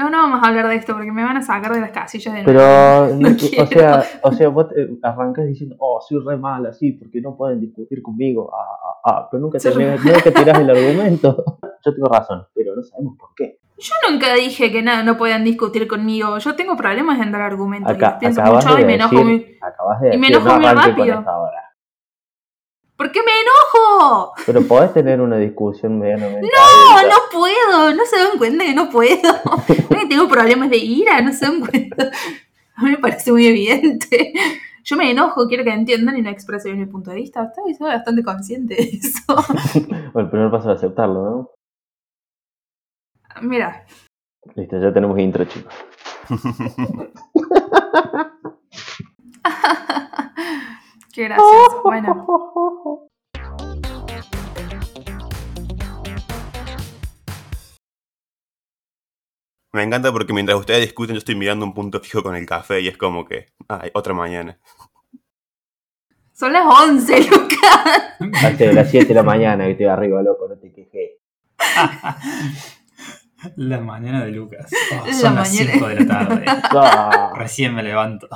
No, no vamos a hablar de esto porque me van a sacar de las casillas de nuevo. Pero, No o sea, o sea, vos te- arrancas diciendo, oh, soy re mala, sí, porque no pueden discutir conmigo. Ah, ah, ah, pero nunca, te, nunca tirás el argumento. Yo tengo razón, pero no sabemos por qué. Yo nunca dije que nada, no puedan discutir conmigo. Yo tengo problemas en dar argumentos. y Acá, los pienso acabas mucho de y me enojo decir, muy. acabas de y me decir, enojo no muy rápido. ¿Por qué me enojo? Pero podés tener una discusión medianamente. No, no puedo. No se dan cuenta que no puedo. No tengo problemas de ira, no se dan cuenta. A mí me parece muy evidente. Yo me enojo, quiero que entiendan y no exprese bien mi punto de vista. Estoy soy bastante consciente de eso. Bueno, el primer paso es aceptarlo, ¿no? Mira, Listo, ya tenemos intro, chicos. qué gracioso. Bueno, Me encanta porque mientras ustedes discuten yo estoy mirando un punto fijo con el café y es como que, ay, otra mañana. son las 11, Lucas. Hace las 7 de la mañana que estoy arriba, loco, no te quejes. La mañana de Lucas. Oh, La son las mañana. 5 de la tarde. Ah, Recién me levanto.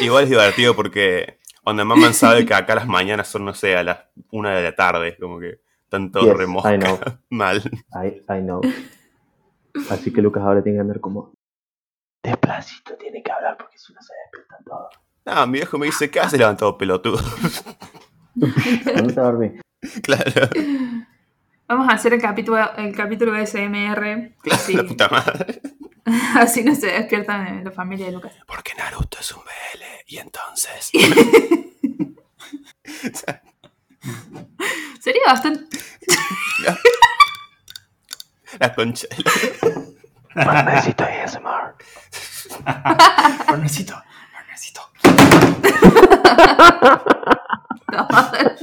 Igual es divertido porque onda mamá sabe que acá las mañanas son, no sé, a las una de la tarde, como que están todos Yes, remosca. I know. Mal. I, I know. Así que Lucas ahora tiene que andar como. Despacito tiene que hablar porque si no se despiertan todos. Ah, mi viejo me dice, ¿qué has levantado pelotudo? ¿Dónde te dormí? claro, Vamos a hacer el capítulo, el capítulo de SMR. Así, la puta madre. así no se despiertan la familia de Lucas. Porque Naruto es un BL y entonces... Sería bastante. la concha. la- Bueno, necesito ASMR. Hornecito, hornecito.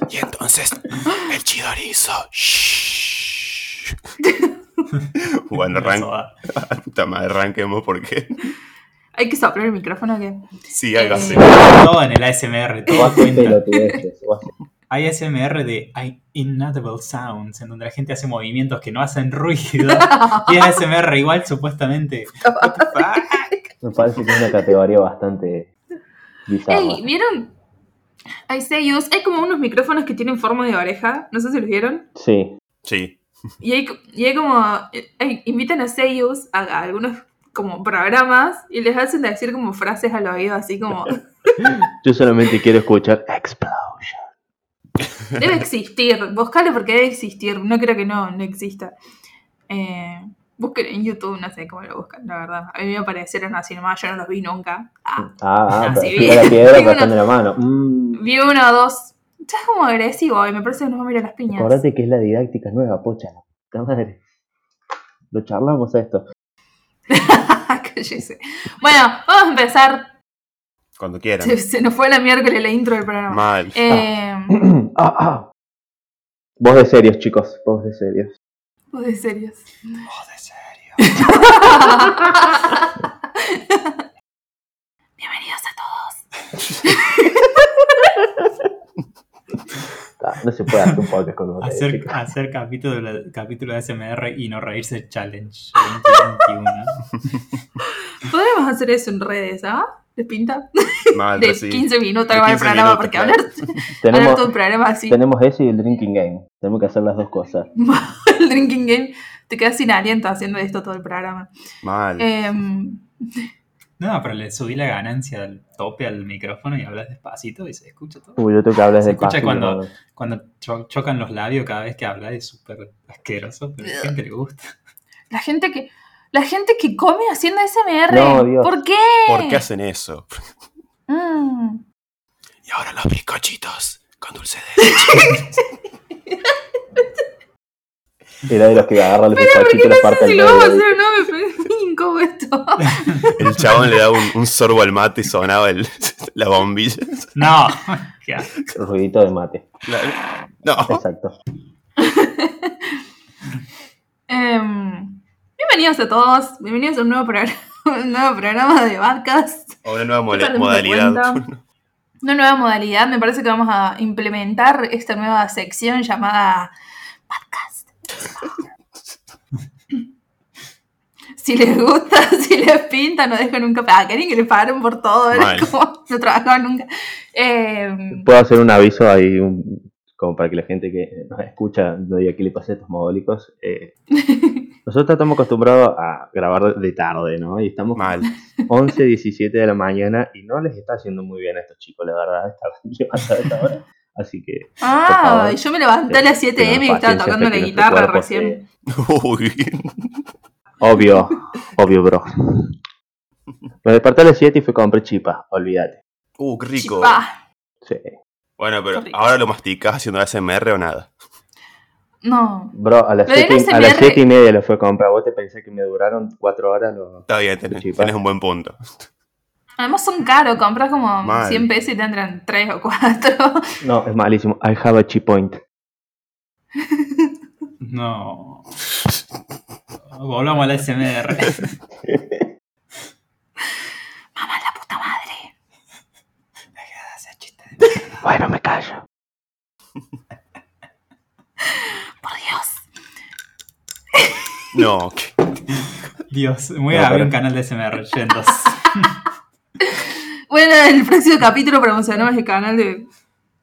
Y entonces el chidorizo. Shhh. bueno, Eso arran... va. puta madre, arranquemos porque Hay que soplar el micrófono que. sí, algo Eh, así. Todo en el ASMR, todo O haces cuenta. Hay ASMR de inaudible sounds, en donde la gente hace movimientos que no hacen ruido. y es ASMR igual, supuestamente. What the fuck? Me parece que es una categoría bastante. Ey, ¿vieron? Hay sellos, hay como unos micrófonos que tienen forma de oreja, no sé si los vieron. Sí. Sí. Y hay, y hay como, hay- invitan a sellos a, a algunos como programas y les hacen decir como frases al oído, así como, Yo solamente quiero escuchar Explosion. debe existir, buscalo porque debe existir, no creo que no, no exista. Eh, busquen en YouTube, no sé cómo lo buscan, la verdad. A mí me aparecieron así nomás, yo no los vi nunca. Ah, Ah, ah, Así pero vi. la piedra Vi pasando la mano. Mm, vi uno o dos. Ya es como agresivo y me parece que nos va a mirar las piñas. acordate que es la didáctica nueva, pocha. la madre. Lo charlamos a esto. Cállese. Bueno, vamos a empezar. Cuando quieran. Se, se nos fue la miércoles la intro del programa. Mal. Eh, ah, ah. Voz de serios, chicos. Voz de serios. Vos de serios. Oh, de serio. Bienvenidos a todos. Ah, no se puede hacer un podcast con de Hacer, hacer capítulo, de- capítulo de ASMR y no reírse challenge 2021. Podríamos hacer eso en redes, ¿ah? ¿Les pinta? Mal, De sí. 15 minutos De acaba el 15 programa, minutos, porque claro. hablar, hablar Tenemos, todo el programa así. tenemos ese y el drinking game. Tenemos que hacer las dos cosas. el drinking game, te quedas sin aliento haciendo esto todo el programa. Mal. Em, No, pero le subí la ganancia al tope al micrófono y hablas despacito y se escucha todo. Uy, yo tengo que hablar Se de escucha cuando- Cuando cho- chocan los labios cada vez que hablas es súper asqueroso, pero a la gente le gusta. la gente que la gente que come haciendo SMR. No, Dios. ¿Por qué? ¿Por qué hacen eso? Mm. Y ahora los bizcochitos con dulce de leche. Era de los que agarra los bizcochitos y los parte Si al lo vamos a hacer, no, me incómodo esto. El chabón le da un, un sorbo al mate y sonaba el, la bombilla. No, qué asco. Ruidito de mate. Claro. No. Exacto. Em, bienvenidos a todos, bienvenidos a un nuevo, programa, un nuevo programa de podcast. O una nueva modalidad. Una nueva modalidad, me parece que vamos a implementar esta nueva sección llamada podcast. Si les gusta, si les pinta, no dejen nunca. Ah, querían que le paguen por todo, como no trabajaban nunca. Eh, Puedo hacer un aviso ahí, un- como para que la gente que nos escucha no diga qué le pasa a estos mogólicos. eh, nosotros estamos acostumbrados a grabar de tarde, ¿no? Y estamos Mal. 11, 17 de la mañana y no les está haciendo muy bien a estos chicos, la verdad, estar levantando a esta hora. Así que, ah, favor, yo me levanté a las 7 tengan m y estaba tocando la guitarra recién. Uy. Obvio, obvio, bro. Me desperté a las 7 y fui a comprar chipa, olvídate. Uh, qué rico. Chipá. Sí. Bueno, pero ahora lo masticas haciendo ASMR o nada. No. Bro, a las 7 y- a las siete y media lo fue a comprar. ¿Vos te pensás que me duraron 4 horas los... Está bien, tenés, tenés un buen punto. Además son caros, compras como Mal. 100 pesos y te entran 3 o 4. No, es malísimo. I have a chip point. No. Volvamos al SMR. Mamá, la puta madre. Chiste de- Bueno, me callo. No, Dios, voy No, a abrir pero- un canal de SMR, yendos. Bueno, en el próximo capítulo promocionamos el canal de,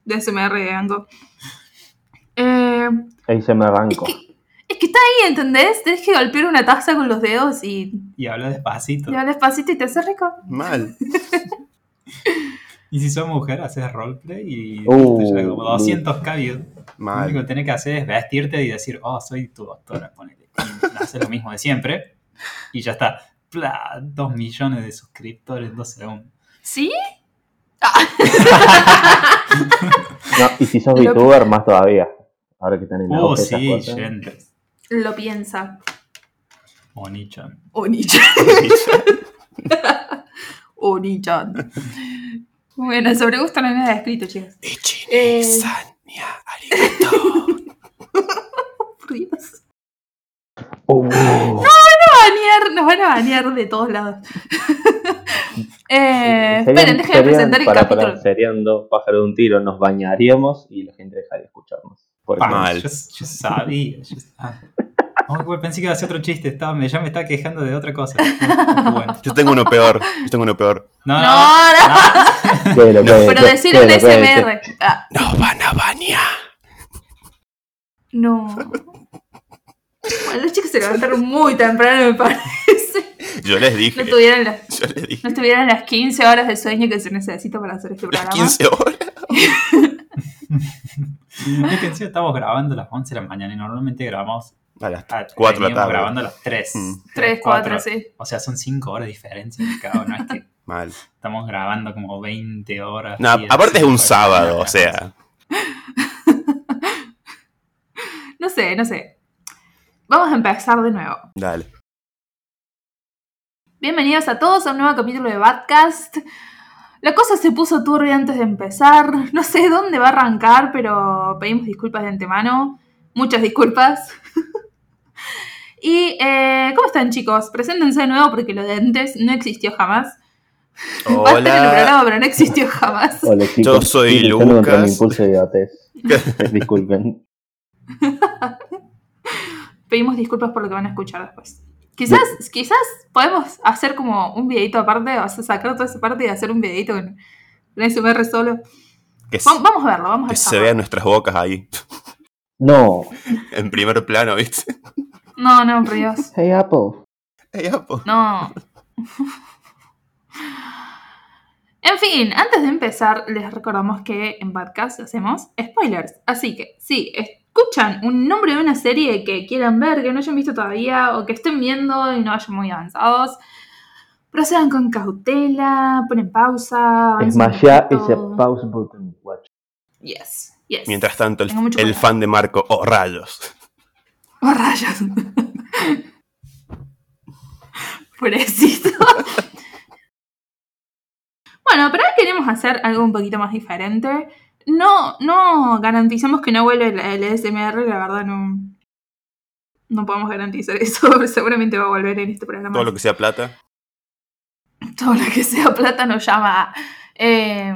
de SMR de Ango. Eh, Ahí se me arrancó. es que está ahí, ¿entendés? Tenés que golpear una taza con los dedos y Y habla despacito. le das despacito y te hace rico. mal. Y si sos mujer, haces roleplay y Uh, ya como 200k views. Lo único que tenés que hacer es vestirte y decir, oh, soy tu doctora, ponele. Y hacer lo mismo de siempre. Y ya está. Pla, dos millones de suscriptores en dos segundos. ¿Sí? No, y si sos Lo- VTuber, más todavía. Ahora que están en Oh, auge esas sí, cosas. yendes. Lo piensa. Onichan. Onichan. Onichan. Bueno, sobre gusto no hay nada escrito, chicos. Eh. Por Dios. Uh, banear, nos van a banear de todos lados. eh, serían- esperen, déjenme serían- presentar el para, capítulo. para, serían dos pájaros de un tiro. Nos bañaríamos y la gente dejaría de escucharnos. Ejemplo. Mal. Yo, yo sabía. Yo, ah. Oh, pensé que iba a ser otro chiste. Estaba, ya me estaba quejando de otra cosa. Oh, bueno. Yo tengo uno peor. Yo tengo uno peor. No, No, no. no, Quédelo, quédelo, pero decir un. SMR. Ah, Nos van a bañar. no. Bueno, los chicos se levantaron muy temprano, me parece. Yo les dije. No tuvieron las, Yo les dije. no tuvieron las 15 horas de sueño que se necesita para hacer este Las programa. 15 horas. Es que encima estamos grabando a las 11 de la mañana y normalmente grabamos A las a 4 de la tarde. grabando a las 3. Mm. 3, 4, sí. O sea, son 5 horas de diferencia cada uno. Es que Mal. estamos grabando como 20 horas. No, aparte es un sábado, o sea. No sé, no sé. Vamos a empezar de nuevo. Dale. Bienvenidos a todos a un nuevo capítulo de Badcast. La cosa se puso turbia antes de empezar. No sé dónde va a arrancar, pero pedimos disculpas de antemano. Muchas disculpas. y, eh, ¿cómo están, chicos? Preséntense de nuevo porque lo de antes no existió jamás. Va a estar en el Hola. programa, pero no existió jamás. Hola, chicos. Yo soy mi Lucas. impulso de. Disculpen. Pedimos disculpas por lo que van a escuchar después. Quizás, quizás podemos hacer como un videito aparte, o sea, sacar toda esa parte y hacer un videito con, con SMR solo. Que, Vamos a verlo, vamos a que ver. se vean nuestras bocas ahí. No. En primer plano, ¿viste? No, no, por Dios. Hey, Apple. Ey, apo. No. En fin, antes de empezar, les recordamos que en podcast hacemos spoilers. Así que, si escuchan un nombre de una serie que quieran ver, que no hayan visto todavía, o que estén viendo y no vayan muy avanzados, procedan con cautela, ponen pausa. Smasha poquito. ese pause button. Watch. Yes, yes. Mientras tanto, el, fan de Marco, oh rayos. Oh, rayos. Pobrecito. bueno, pero ahora queremos hacer algo un poquito más diferente. No, no garantizamos que no vuelve el, el SMR, la verdad no. No podemos garantizar eso. Seguramente va a volver en este programa. Todo lo que sea plata. Todo lo que sea plata nos llama. Eh,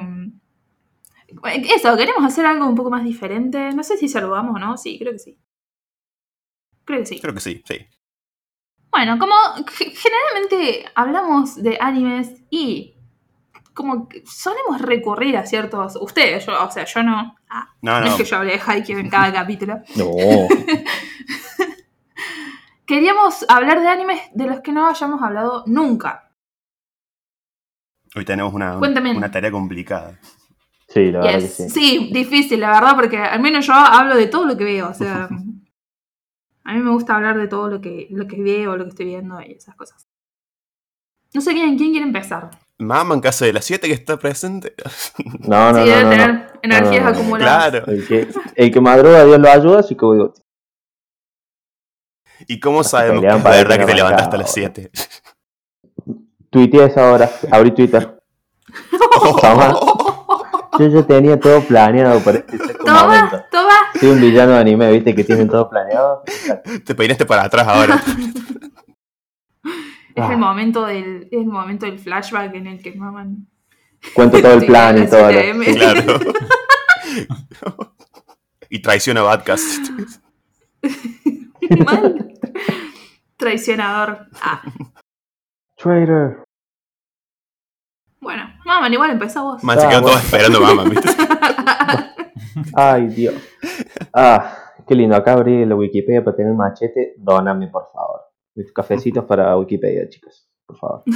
eso, queremos hacer algo un poco más diferente. No sé si saludamos o no. Sí, creo que sí. Creo que sí. Creo que sí, sí. Bueno, como ge- generalmente hablamos de animes y como que solemos recurrir a ciertos. Ustedes, yo, o sea, yo no. Ah, No, no no. es que yo hable de Haikyuu en cada capítulo. No. Queríamos hablar de animes de los que no hayamos hablado nunca. Hoy tenemos una, Cuéntame. una tarea complicada. Sí, la verdad Yes. que sí. Sí, difícil, la verdad, porque al menos yo hablo de todo lo que veo. O sea, a mí me gusta hablar de todo lo que, lo que veo, lo que estoy viendo y esas cosas. No sé quién, quién quiere empezar. Mamá en casa de las 7 que está presente. No, no, sí, no, debe no, tener no. energías No, no, no. acumuladas. claro. El que, el que madruga, Dios lo ayuda, así que digo, ¿Y cómo sabemos que es verdad que te levantaste a las 7? tuiteé esa hora, abrí Twitter. Toma. Yo ya tenía todo planeado para este exacto momento. Toma, toma. Soy un villano de anime, viste, que tienen todo planeado. Te peinaste para atrás ahora. Es Ah. el momento del, es el momento del flashback en el que maman. Cuento todo el plan y todo. lo- 7 AM. claro. y traiciona a Badcast. Mal. Traicionador. Ah, Traitor. bueno, maman, igual empezá vos. Man, se Ah, quedan bueno. todos esperando a mamá, ¿viste? Ay, Dios. Ah, qué lindo. Acá abrí la Wikipedia para tener un machete. Dóname, por favor. Mis cafecitos para Wikipedia, chicos. Por favor.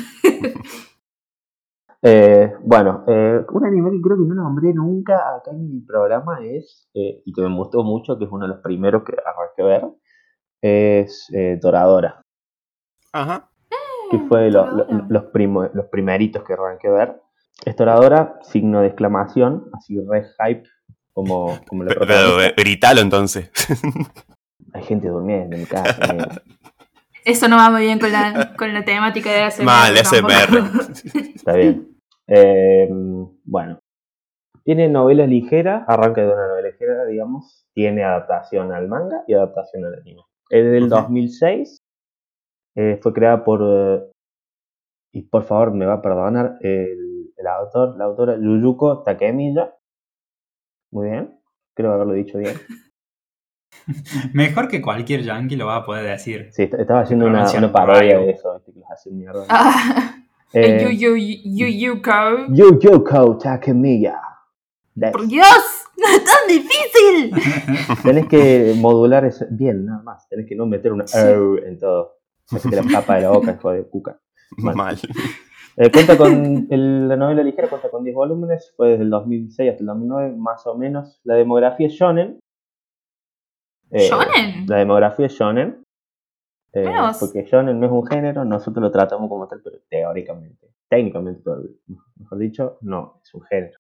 Eh, bueno, eh, un anime que creo que no nombré nunca acá en mi programa es, eh, y que me gustó mucho, que es uno de los primeros que arranqué a ver, es eh, Doradora, Ajá. que fue de lo- lo- Toradora. los, primo- los primeritos que arranqué a ver. Es Doradora, signo de exclamación, así re hype, como, como la Pero, eh, gritalo entonces. Hay gente durmiendo en mi casa. Eso no va muy bien con la, con la temática de ASMR. Mal, tampoco. SMR. Está bien. Eh, bueno. Tiene novelas ligeras, arranca de una novela ligera, digamos. Tiene adaptación al manga y adaptación al anime. Es del Ujú. 2006. eh, fue creada por. eh, y por favor, me va a perdonar el, el autor, la autora Yuyuko Takemiya. Muy bien. Creo haberlo dicho bien. Mejor que cualquier yankee lo va a poder decir. Sí, est- estaba haciendo una, una parodia de eso, que los hacen mierda. Ah, Eh, Yu Yu Yu Yu Ko. Yuyuko Takemiya. That's- ¡Por Dios! ¡No es tan difícil! Tenés que modular eso bien, nada más. Tenés que no meter una Sí. "er" en todo. Hacete la papa de la boca, hijo de cuca. Mal. Mal. Eh, cuenta con el- la novela ligera, cuenta con 10 volúmenes, fue desde el 2006 hasta el 2009, más o menos. La demografía es shonen. Eh, ¿Shonen? La demografía es shonen. Eh, porque shonen no es un género, nosotros lo tratamos como tal, pero teóricamente, técnicamente, mejor dicho, no, es un género.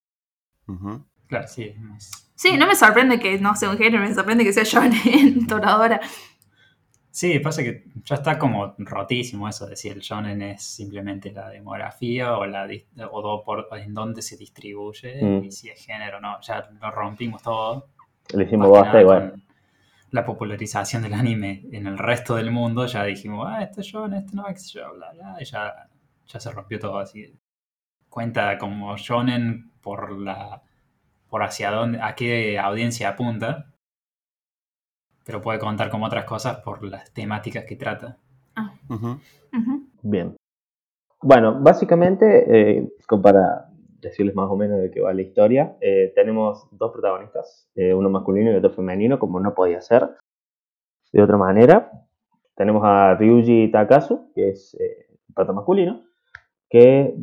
Ujú. Claro, sí. es- Sí, no me sorprende que no sea un género, me sorprende que sea shonen, toradora. Sí, pasa que ya está como rotísimo eso de si el shonen es simplemente la demografía o la dis- o do- por, en dónde se distribuye Mm. y si es género no. Ya lo rompimos todo. Le hicimos basta bueno. con La popularización del anime en el resto del mundo ya dijimos, ah, este es shonen, este no, qué sé yo, bla, bla, y ya, ya se rompió todo así. Cuenta como shonen por la por hacia dónde, a qué audiencia apunta, pero puede contar como otras cosas por las temáticas que trata. Ujú. Bien. Bueno, básicamente, eh, como para decirles más o menos de qué va la historia, eh, tenemos dos protagonistas, eh, uno masculino y otro femenino, como no podía ser de otra manera. Tenemos a Ryuji Takasu, que es eh, el prota masculino, que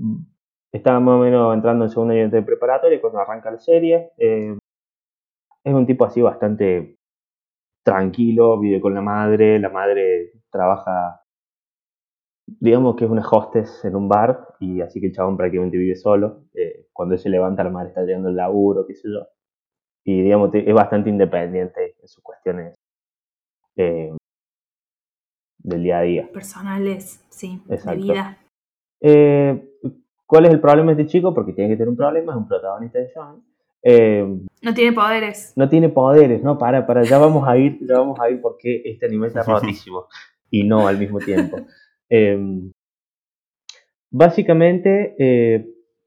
está más o menos entrando en segundo año de preparatoria cuando arranca la serie. Eh, es un tipo así bastante tranquilo, vive con la madre, la madre trabaja digamos que es una hostess en un bar y así que el chabón prácticamente vive solo. Eh, cuando él se levanta, la madre está llegando el laburo, qué sé yo. Y digamos, te- es bastante independiente en sus cuestiones eh, del día a día. Personales, sí, Exacto. de vida. Eh, ¿Cuál es el problema de este chico? Porque tiene que tener un problema, es un protagonista de John. Eh, No tiene poderes. no tiene poderes, no, para, para, ya vamos a ir, ya vamos a ir porque este anime está rotísimo y no al mismo tiempo. Eh, básicamente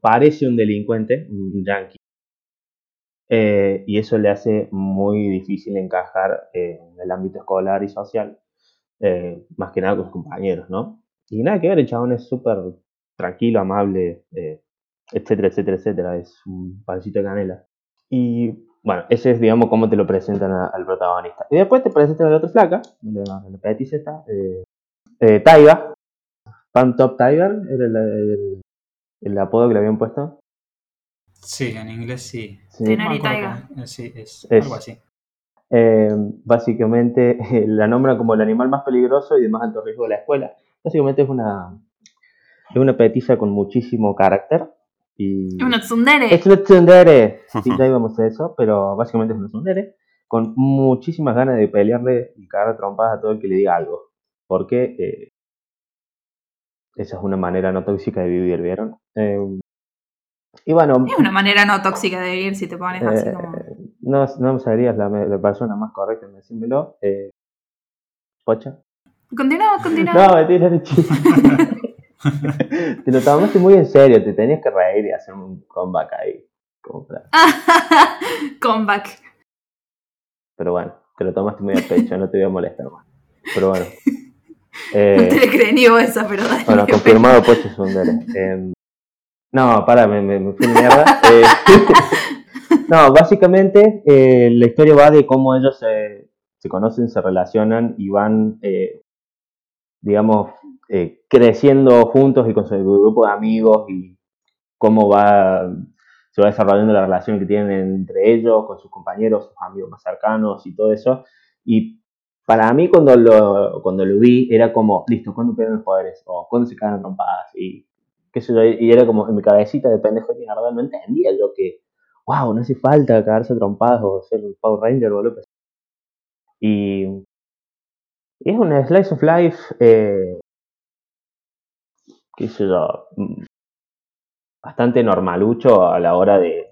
parece un delincuente, un yankee, eh, y eso le hace muy difícil encajar en el ámbito escolar y social, eh, más que nada con sus compañeros, ¿no? Y nada que ver, el chabón es súper tranquilo, amable, eh, etcétera, etcétera, etcétera. Es un pancito de canela. Y bueno, ese es, digamos, cómo te lo presentan al protagonista. Y después te presentan a la otra flaca, la, la esta, eh, eh, Taiga. Pan Top Tiger era el, el- el apodo que le habían puesto. Sí, en inglés sí. Sí. Acuerdo Taiga. eh, Sí, es, Es- algo así. Eh, básicamente la nombra como el animal más peligroso y de más alto riesgo de la escuela. Básicamente es una, es una petiza con muchísimo carácter. Y Es una tsundere. es una tsundere. Sí, ya íbamos a eso, pero básicamente es una tsundere con muchísimas ganas de pelearle y cagar trompadas a todo el que le diga algo. Porque eh, esa es una manera no tóxica de vivir, ¿vieron? Eh, y bueno, Es una manera no tóxica de vivir si te pones así eh, como. no, no me sabrías la, la persona más correcta en decírmelo. Eh, ¿Pocha? Continúa, continúa. No, mentira, te lo tomaste muy en serio, te tenías que reír y hacer un comeback ahí. Comeback. Pero bueno, te lo tomaste muy a pecho, no te voy a molestar más. Pero bueno. No Eh, te le creí ni vos esa, pero dale. bueno, confirmado Pocho Sundere. Eh, no, para, me, me, me fui mierda. Eh, no, básicamente eh, la historia va de cómo ellos se, se conocen, se relacionan y van, eh, digamos, eh, creciendo juntos y con su grupo de amigos y cómo va se va desarrollando la relación que tienen entre ellos, con sus compañeros, sus amigos más cercanos y todo eso. Y para mí cuando lo, cuando lo vi era como, listo, ¿cuándo pierden los poderes? O ¿cuándo se caen trompadas? Y qué sé yo, y era como en mi cabecita de pendejo de mierda, no entendía yo que, wow, no hace falta cagarse trompadas o ser un Power Ranger o lo que sea. Y, y es una slice of life, eh, qué sé yo, mm, bastante normalucho a la hora de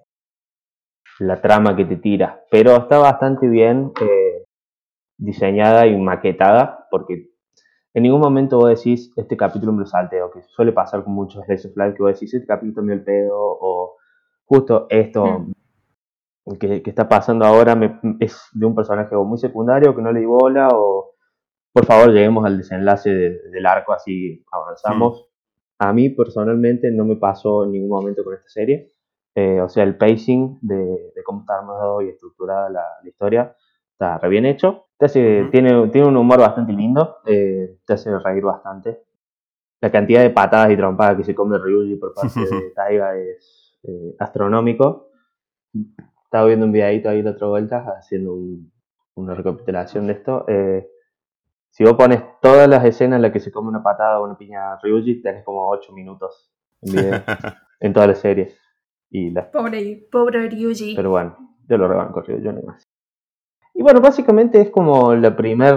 la trama que te tira, pero está bastante bien eh, diseñada y maquetada, porque en ningún momento vos decís, este capítulo me lo salteo, que suele pasar con muchos Slice of Life, que vos decís, este capítulo me dio el pedo, o justo esto que, que está pasando ahora me- es de un personaje o muy secundario que no le di bola, o por favor lleguemos al desenlace de- del arco, así avanzamos. A mí personalmente no me pasó en ningún momento con esta serie. Eh, o sea, el pacing de, de cómo está armado y estructurada la, la historia está re bien hecho. Te hace- Ujú. tiene, tiene un humor bastante lindo, eh, te hace reír bastante. La cantidad de patadas y trompadas que se come Ryuji por parte de Taiga es eh, astronómico. Estaba viendo un videito ahí la otra vuelta haciendo un- una recapitulación de esto. Eh, si vos pones todas las escenas en las que se come una patada o una piña a Ryuji, tenés como 8 minutos en video en toda la serie. Y la Pobre, pobre Ryuji. pero bueno, yo lo rebanco, Ryuji, yo no más. Y bueno, básicamente es como la primer,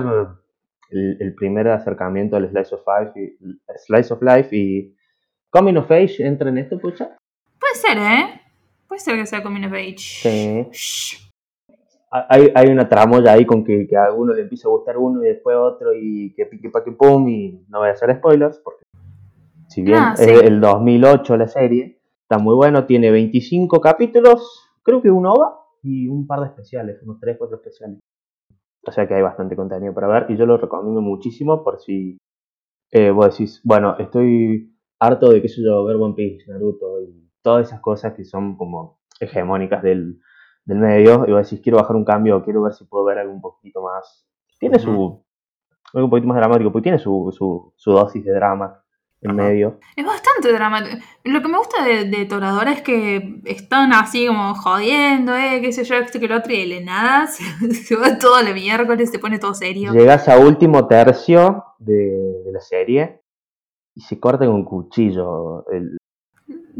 el, el primer acercamiento al Slice of Life y, Slice of Life y Coming of Age entra en esto, pucha. Puede ser, ¿eh? Puede ser que sea Coming of Age. Sí. Shh. hay, hay una tramoya ahí con que, que a uno le empieza a gustar uno y después otro y que pique pa' que pum y no voy a hacer spoilers porque si bien Ah, es sí. el 2008 la serie, está muy bueno, tiene 25 capítulos, creo que un OVA y un par de especiales, unos 3, 4 especiales. O sea que hay bastante contenido para ver y yo lo recomiendo muchísimo por si eh, vos decís, bueno, estoy harto de, sé yo, ver One Piece, Naruto y todas esas cosas que son como hegemónicas del, del medio y vos decís, quiero bajar un cambio, quiero ver si puedo ver algo un poquito más. Tiene su. Algo un poquito más dramático, porque tiene su, su, su dosis de drama en Ajá. medio. Es bastante dramático. Lo que me gusta de, de Toradora es que están así como jodiendo, eh, qué sé yo, esto que lo otro, y de nada se, se va todo el miércoles, se pone todo serio. Llegas a último tercio de, de la serie y se corta con un cuchillo. El,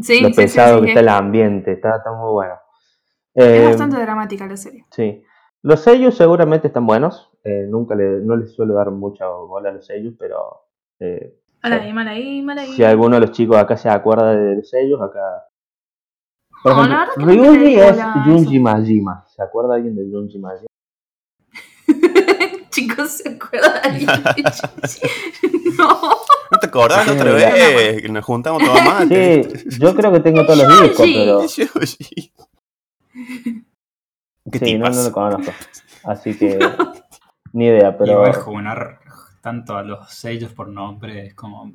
Sí, lo sí, pesado sí, que es- está el ambiente, está, está muy bueno. Es Eh, bastante dramática la serie. Sí. Los sellos seguramente están buenos. eh, nunca le, no les suelo dar mucha bola a los sellos, pero eh, Si alguno de los chicos acá se acuerda de los sellos, acá. Por No, ejemplo, le Ryuji es a Junji. Majima. ¿Se acuerda alguien de Junji Majima? Chicos, ¿se acuerdan? no. ¿No te acordás otra vez? Que nos juntamos todos más. Sí, yo creo que tengo todos los discos, Junji. pero. ¿Qué Sí, no, tipas? no lo conozco. Así que. Ni idea, pero. Igual Junar tanto a los sellos por nombre, es como.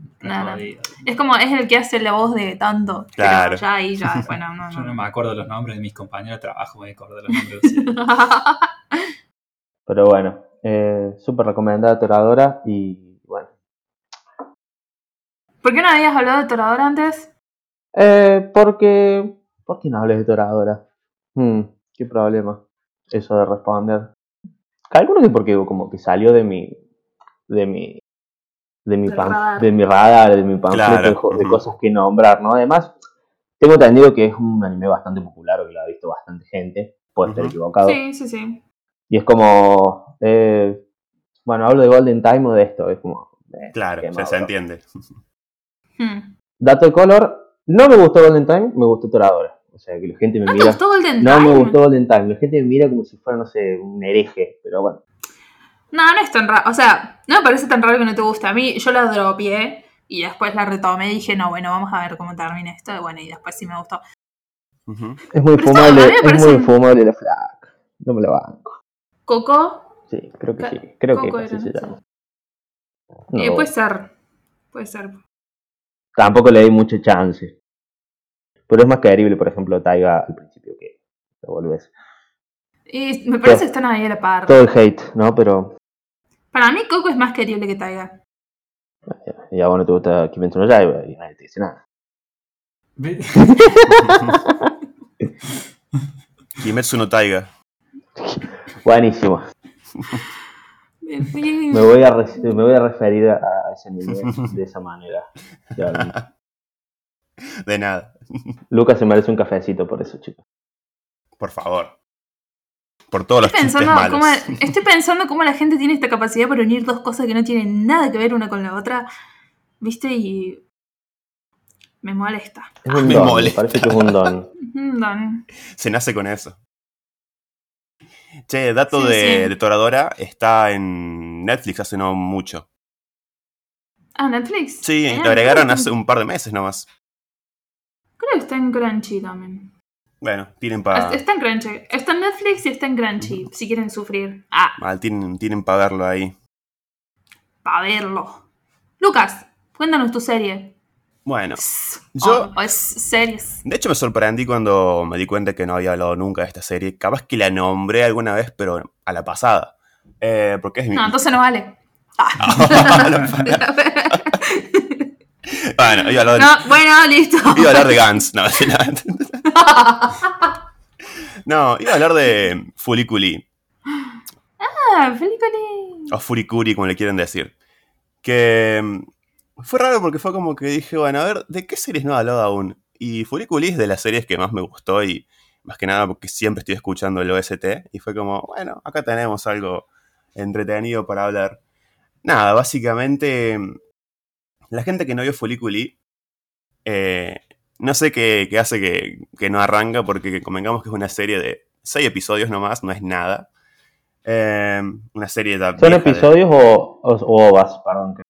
Es como, es el que hace la voz de tanto. Claro. ya ahí, ya, bueno, no, Yo no. me acuerdo los nombres de mis compañeros de trabajo, me acuerdo de los nombres de los sellos. Pero bueno, eh, súper recomendada Toradora y bueno. ¿Por qué no habías hablado de Torador antes? Eh, porque... ¿Por qué no hables de Toradora? Hmm, qué problema. Eso de responder. Calculo que porque como que salió de mi... De mi... De mi, pan- radar. de mi radar, de mi panfleto Claro, de, cosas que nombrar, ¿no? Además, tengo entendido que es un anime bastante popular, o que lo ha visto bastante gente. Puedo estar equivocado. Sí, sí, sí. Y es como. eh, bueno, hablo de Golden Time o de esto. Es como. eh, Claro, ya se entiende. Hmm. Dato de color. No me gustó Golden Time, me gustó Toradora. O sea, que la gente me ¿No te mira. gustó Golden No Time? me gustó Golden Time. La gente me mira como si fuera, no sé, un hereje. Pero bueno. No, no es tan raro. O sea, no me parece tan raro que no te guste. A mí, yo la dropié y después la retomé y dije, no, bueno, vamos a ver cómo termina esto. Y bueno, y después sí me gustó. Es muy Pero fumable. Es muy un- fumable la flaca. No me la banco. Coco, Sí, creo que sí. Creo Coco que era, así se ¿no? llama. eh, No, puede ser. Puede ser. Tampoco le di mucha chance. Pero es más querible, por ejemplo, Taiga al principio que lo volvés. Y me parece que están ahí a la par. Todo el hate, ¿no? Pero Para mí, Coco es más querible que Taiga. Y a vos no te gusta Kimetsu no Yaiba y nadie te dice nada. Kimetsu no Taiga. Buenísimo. Me voy a, me voy a referir a, ese nivel de esa manera. De nada. Lucas se merece un cafecito por eso, chicos. Por favor. Por todos los Estoy chistes pensando, malos. cómo, estoy pensando cómo la gente tiene esta capacidad para unir dos cosas que no tienen nada que ver una con la otra. ¿Viste? Y. Me molesta. Es un Me don, me molesta. parece que es un don. Mm, Don. Se nace con eso. Che, dato Sí, de, sí. de Toradora está en Netflix hace no mucho. Ah, Netflix. Sí, Ah, lo agregaron hace un par de meses nomás. Creo que está en Crunchy también. Bueno, tienen para Está en Crunchy. Está en Netflix y está en Crunchy. Si quieren sufrir. Ah, tienen, tienen para verlo ahí. para verlo. Lucas, cuéntanos tu serie. Bueno. Yo- Oh, es series. de hecho me sorprendí cuando me di cuenta que no había hablado nunca de esta serie. Capaz que la nombré alguna vez, pero a la pasada. Eh, porque es mi... No, entonces no vale. Ah. Bueno, iba a hablar, no, bueno, listo. iba a hablar de Guns. No, no, iba a hablar de Fuliculi. ah, Felicoli. O Furikuri, como le quieren decir. Que mm, fue raro porque fue como que dije, bueno, a ver, ¿de qué series no he hablado aún? Y Furikuri es de las series que más me gustó y más que nada porque siempre estoy escuchando el OST. Y fue como, bueno, acá tenemos algo entretenido para hablar. Nada, básicamente, mm, la gente que no vio Furikuri, eh, no sé qué, qué hace que, que no arranca porque convengamos que es una serie de seis episodios nomás, no es nada. Eh, una serie de ¿Son episodios o, o, o ovas? Perdón. que-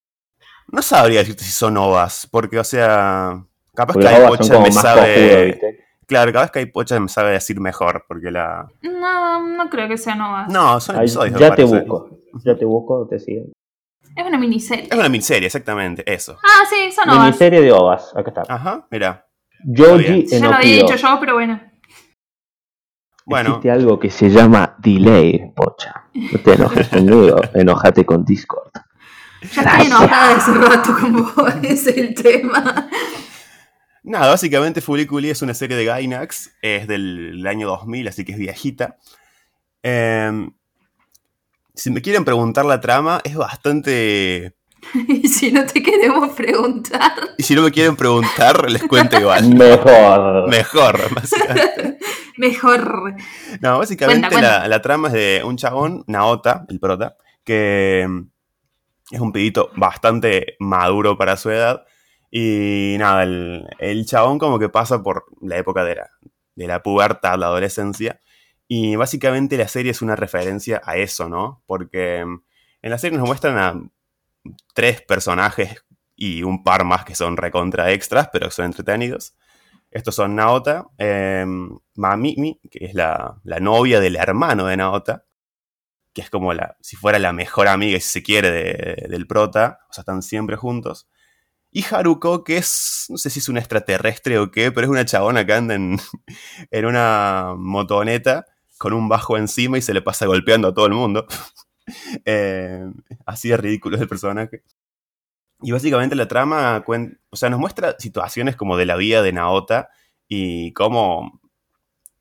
No sabría decirte si son ovas, porque, o sea, capaz Porque que hay ovas pocha me sabe. Claro, capaz que hay pocha me sabe decir mejor, porque la. No, no creo que sea Nova. No, son Ahí- episodios. ya te parece. busco. Ya te busco, te sigo. Es una miniserie. Es una miniserie, exactamente, eso. Ah, sí, son Novas. Miniserie de ovas. Acá está. Ajá, mira. Yoji bien. Ya lo había dicho yo, pero bueno. Bueno, Existe algo que se llama delay, pocha. No te enojes conmigo, enojate con Discord. Ya estoy enojada hace rato con vos. Ese es el tema. nada, básicamente Fuliculi es una serie de Gainax, es del año 2000, así que es viejita. Em, si me quieren preguntar la trama, es bastante. Y si no te queremos preguntar. Y si no me quieren preguntar, les cuento igual. Mejor. Mejor, básicamente. Mejor. No, básicamente Cuenta, cuenta. La, la trama es de un chabón, Naota, el prota, que mm, es un pibito bastante maduro para su edad. Y nada, el, el chabón como que pasa por la época de la, de la pubertad, la adolescencia. Y básicamente la serie es una referencia a eso, ¿no? Porque mm, en la serie nos muestran a tres personajes y un par más que son recontra extras, pero son entretenidos. Estos son Naota, eh, Mamimi, que es la, la novia del hermano de Naota, que es como la, si fuera la mejor amiga, si se quiere, de- del prota, o sea, están siempre juntos. Y Haruko, que es, no sé si es un extraterrestre o qué, pero es una chabona que anda en, en una motoneta con un bajo encima y se le pasa golpeando a todo el mundo. Eh, así de ridículo es el personaje. Y básicamente la trama, o sea, nos muestra situaciones como de la vida de Naota y cómo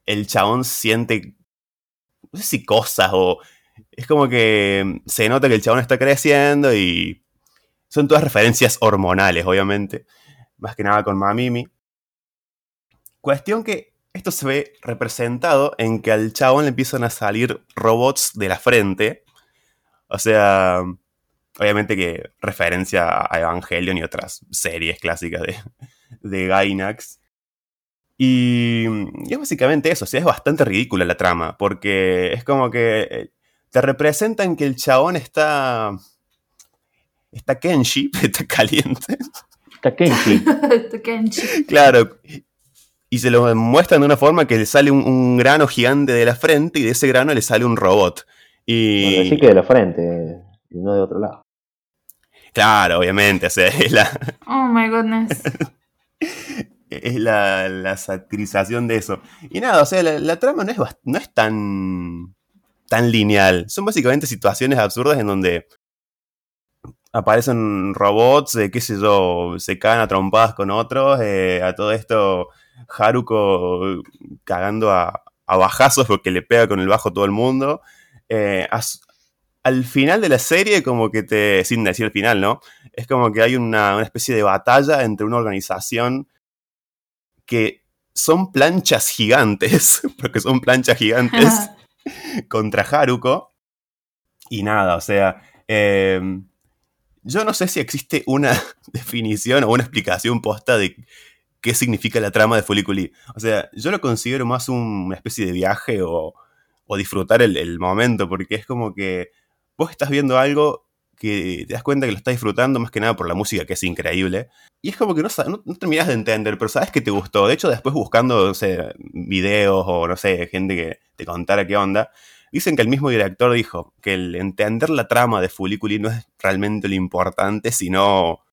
el chabón siente, no sé si cosas o... Es como que se nota que el chabón está creciendo y son todas referencias hormonales, obviamente. Más que nada con Mamimi. Cuestión que esto se ve representado en que al chabón le empiezan a salir robots de la frente. O sea, obviamente que referencia a Evangelion y otras series clásicas de, de Gainax. Y, y es básicamente eso, o sea, es bastante ridícula la trama, porque es como que eh, te representan que el chabón está... Está Kenshi, está caliente. Takenshi. Kenchi. Claro. Y se lo muestran de una forma que le sale un, un grano gigante de la frente y de ese grano le sale un robot. Y. Bueno, decir que de la frente y no de otro lado. Claro, obviamente. O sea, es la, Oh my goodness. es la, la satirización de eso. Y nada, o sea, la, la trama no es, no es tan, tan lineal. Son básicamente situaciones absurdas en donde aparecen robots, eh, qué sé yo, se cagan a trompadas con otros, eh, a todo esto Haruko cagando a, a bajazos porque le pega con el bajo todo el mundo. Eh, as- al final de la serie, como que te, sin decir el final, ¿no? Es como que hay una, una especie de batalla entre una organización que son planchas gigantes, porque son planchas gigantes contra Haruko. Y nada, o sea, eh, yo no sé si existe una definición o una explicación posta de qué significa la trama de Fuliculi. O sea, yo lo considero más un- una especie de viaje o, o disfrutar el, el momento, porque es como que vos estás viendo algo que te das cuenta que lo estás disfrutando más que nada por la música, que es increíble. Y es como que no, no terminás de entender, pero sabes que te gustó. De hecho, después buscando, no sé, videos o no sé, gente que te contara qué onda, dicen que el mismo director dijo que el entender la trama de Fuliculi no es realmente lo importante, sino,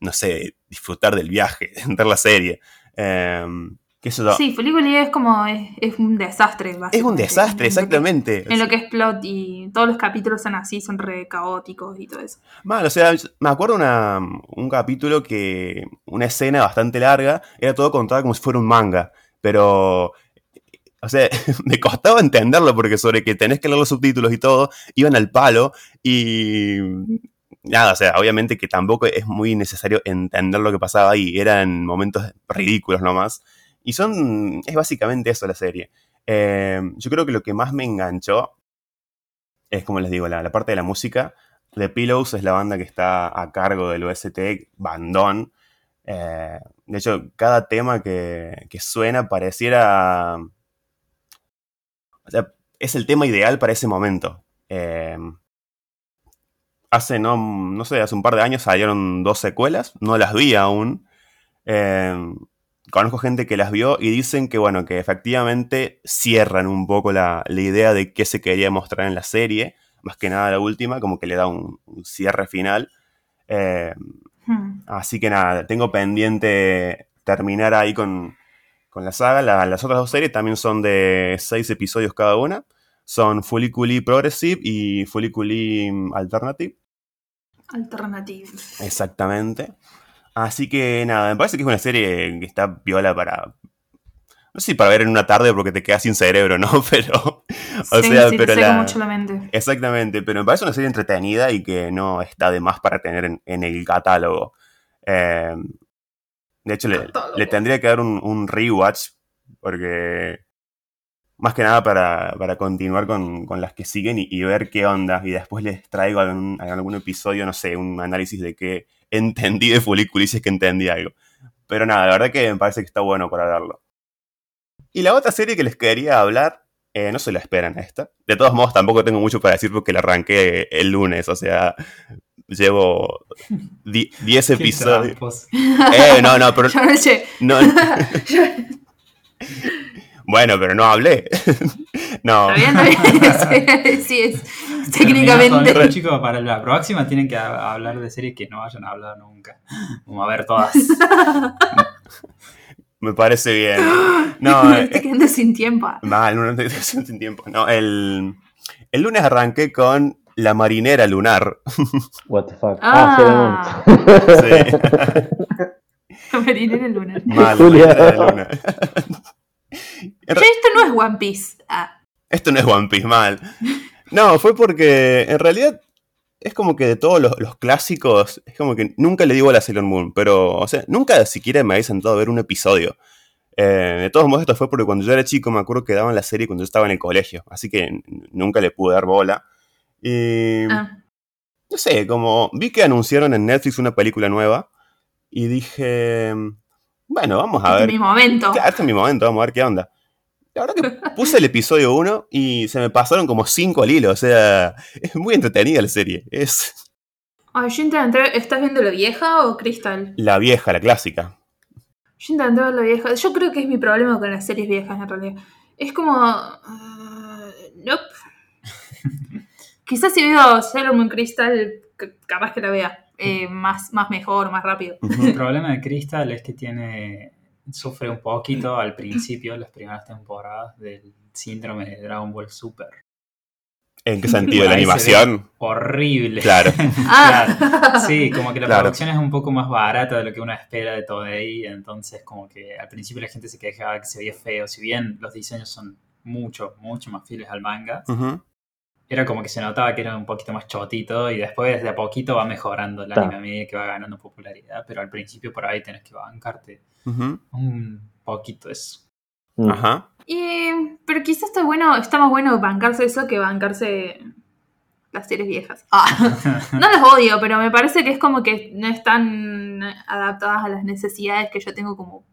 no sé, disfrutar del viaje, entender la serie. Em, qué yo. Sí, Fuliculi es como. Es, es un desastre, es un desastre, En lo que- exactamente. En lo que es plot y todos los capítulos son así, son re caóticos y todo eso. Mal, o sea, me acuerdo una, un capítulo que. Una escena bastante larga, era todo contado como si fuera un manga. Pero. O sea, me costaba entenderlo porque sobre que tenés que leer los subtítulos y todo, iban al palo y. Nada, o sea, obviamente que tampoco es muy necesario entender lo que pasaba ahí. Eran momentos ridículos nomás. Y son. Es básicamente eso la serie. Eh, yo creo que lo que más me enganchó es, como les digo, la, parte de la música. The Pillows es la banda que está a cargo del OST Bandón. Eh, de hecho, cada tema que, que suena pareciera. O sea, es el tema ideal para ese momento. Eh, hace, no, no sé, hace un par de años salieron dos secuelas, no las vi aún. Eh, conozco gente que las vio y dicen que, bueno, que efectivamente cierran un poco la, la idea de qué se quería mostrar en la serie. Más que nada la última, como que le da un, un cierre final. Eh, Hmm. Así que nada, tengo pendiente terminar ahí con, con la saga. La- las otras dos series también son de seis episodios cada una. Son Fuliculi Progressive y Fuliculi Alternative. Alternative. Exactamente. Así que nada, me parece que es una serie que está viola para. No sé si para ver en una tarde porque te quedas sin cerebro, ¿no? Pero. O sí, sea, sí, pero te la- mucho la mente. Exactamente, pero me parece una serie entretenida y que no está de más para tener en, en el catálogo. Eh, de hecho, le, le tendría que dar un, un rewatch porque más que nada para, para continuar con, con las que siguen y, y ver qué onda. Y después les traigo algún, algún episodio, no sé, un análisis de qué entendí de Fuliculi si es que entendí algo. Pero nada, la verdad que me parece que está bueno para verlo. Y la otra serie que les quería hablar eh, no se la esperan esta. De todos modos, tampoco tengo mucho para decir porque la arranqué el lunes. O sea, llevo di- 10 Qué episodios. Eh, no, no, pero Yo no no, Bueno, pero no hablé. no. ¿Está bien? ¿Está bien? Sí, es técnicamente. esto, chicos, para la próxima tienen que hablar de series que no hayan hablado nunca. Vamos a ver todas. Me parece bien. No, Me eh, estoy quedando sin tiempo. mal, no te sin tiempo. No, el, el lunes arranqué con La Marinera Lunar. What the fuck. Ah. Moon. Sí. Marinera Lunar. Mal, Julia. La Marinera Lunar. Esto no es One Piece. Ah, Esto no es One Piece, mal. No, fue porque en realidad es como que de todos los, los clásicos, es como que nunca le digo a la Sailor Moon, pero, o sea, nunca siquiera me había sentado a ver un episodio. Eh, de todos modos, esto fue porque cuando yo era chico me acuerdo que daban la serie cuando yo estaba en el colegio, así que nunca le pude dar bola. Y ah. no sé, como vi que anunciaron en Netflix una película nueva y dije, bueno, vamos a Este ver. es mi momento. Claro, este es mi momento, vamos a ver qué onda. La verdad que puse el episodio 1 y se me pasaron como 5 al hilo, o sea, es muy entretenida la serie. Es Ay, yo intenté. ¿Estás viendo la vieja o Crystal? la vieja, la clásica. Yo intenté ver la vieja. Yo creo que es mi problema con las series viejas en realidad. Es como. ah, nope. Quizás si veo Sailor Moon Crystal, capaz que la vea. Eh, más, más mejor, más rápido. El problema de Crystal es que tiene sufre un poquito al principio, las primeras temporadas, del síndrome de Dragon Ball Super. ¿En qué sentido? ¿La animación? Claro. Horrible. Ah, Sí, como que la Claro. producción es un poco más barata de lo que uno espera de Toei, entonces como que al principio la gente se quejaba que se veía feo, si bien los diseños son mucho, mucho más fieles al manga, Ujú. Era como que se notaba que era un poquito más chotito y después de a poquito va mejorando el anime a medida que va ganando popularidad, pero al principio por ahí tenés que bancarte un poquito eso. Mm. Ajá. y- pero quizás está bueno, está más bueno bancarse eso que bancarse las series viejas. Ah, no las odio, pero me parece que es como que no están adaptadas a las necesidades que yo tengo como.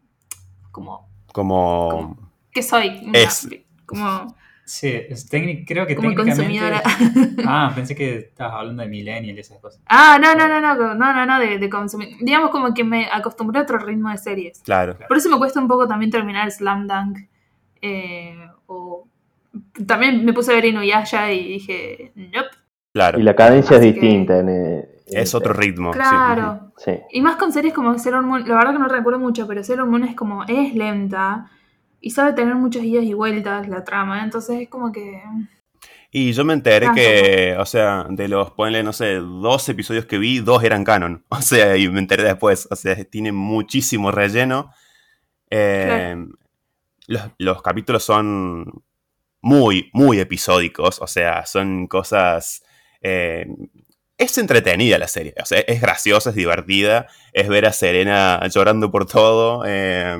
como. Como... ¿Qué soy? Una- Es. Como, Sí, es técnic- creo que como técnicamente... consumidora. Ah, pensé que estabas hablando de Millennial y esas cosas. Ah, no, no, no, no, no, no, no, de, de consumir. Digamos como que me acostumbré a otro ritmo de series. Claro. Por eso me cuesta un poco también terminar Slam Dunk. eh, o también me puse a ver Inuyasha y dije, nope. Claro. Y la cadencia es que- distinta. En, eh, Es en- otro ritmo. sí. Claro. Sí. Y más con series como Sailor Moon, la verdad que no recuerdo mucho, pero Sailor Moon es como, es lenta y sabe tener muchas idas y vueltas la trama, entonces es como que... Y yo me enteré que, o sea, de los, ponle, no sé, dos episodios que vi, dos eran canon. O sea, y me enteré después. O sea, tiene muchísimo relleno. Eh, los, los capítulos son muy, muy episódicos. O sea, son cosas... eh, es entretenida la serie. O sea, es graciosa, es divertida. Es ver a Serena llorando por todo. eh,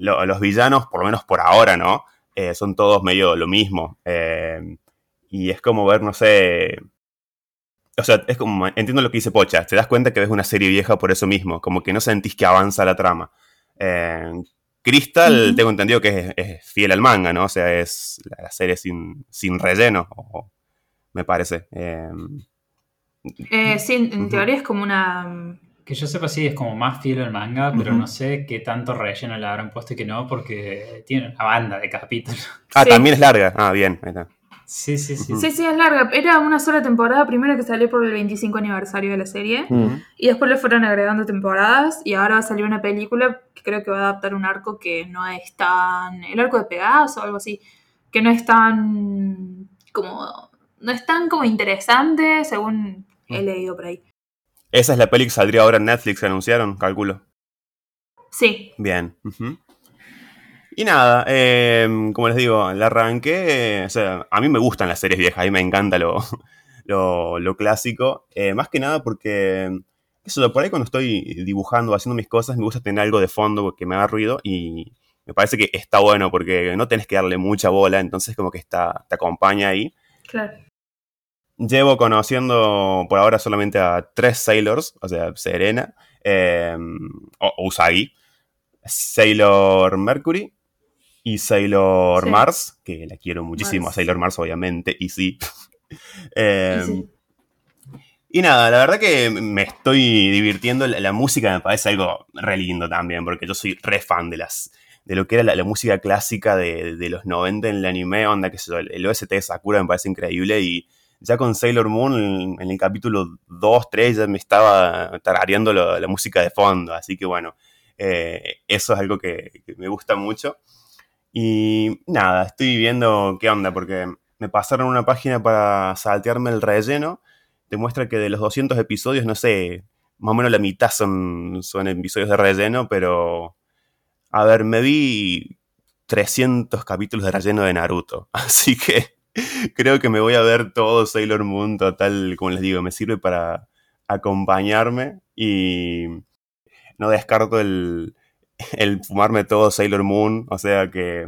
lo- los villanos, por lo menos por ahora, ¿no? Eh, son todos medio lo mismo. eh, y es como ver, no sé. O sea, es como. Entiendo lo que dice Pocha. Te das cuenta que ves una serie vieja por eso mismo. Como que no sentís que avanza la trama. Eh, Crystal, tengo entendido que es, es fiel al manga, ¿no? O sea, es la, serie sin, sin relleno, o- me parece. Sí, en, teoría es como una... Que yo sepa, sí, es como más fiel al manga, pero no sé qué tanto relleno le habrán puesto y que no, porque tiene una banda de capítulos. ah, Sí. también es larga. Ah, bien. ahí está. Sí, sí, sí. Sí, sí, es larga. Era una sola temporada, primero que salió por el 25 aniversario de la serie, Mm. y después le fueron agregando temporadas, y ahora va a salir una película que creo que va a adaptar un arco que no es tan... El arco de Pegaso o algo así, que no es tan... como... No es tan como interesante, según he leído por ahí. Esa es la peli que saldría ahora en Netflix, que anunciaron, calculo. Sí, Bien. Y nada, eh, como les digo, la arranqué. eh, o sea, a mí me gustan las series viejas, a mí me encanta lo, lo, lo clásico. eh, más que nada porque, eso, por ahí cuando estoy dibujando, haciendo mis cosas, me gusta tener algo de fondo que me haga ruido y me parece que está bueno porque no tenés que darle mucha bola, entonces como que está, te acompaña ahí. claro. Llevo conociendo por ahora solamente a tres Sailors, o sea, Serena, eh, o Usagi, Sailor Mercury y Sailor Sí. Mars, que la quiero muchísimo, a. Sailor Mars obviamente, y sí. Eh, Y sí. y nada, la verdad que me estoy divirtiendo. La, la música me parece algo re lindo también, porque yo soy re fan de las, de lo que era la, la música clásica de, de, los 90 en el anime, onda que el, el OST de Sakura me parece increíble y ya con Sailor Moon en, el capítulo 2, 3 ya me estaba tarareando la música de fondo, así que bueno, eh, eso es algo que, que, me gusta mucho. Y nada, estoy viendo qué onda, porque me pasaron una página para saltearme el relleno, demuestra que de los 200 episodios, no sé, más o menos la mitad son, son episodios de relleno, pero a ver, me vi 300 capítulos de relleno de Naruto, así que creo que me voy a ver todo Sailor Moon total, como les digo, me sirve para acompañarme y no descarto el, el fumarme todo Sailor Moon, o sea que,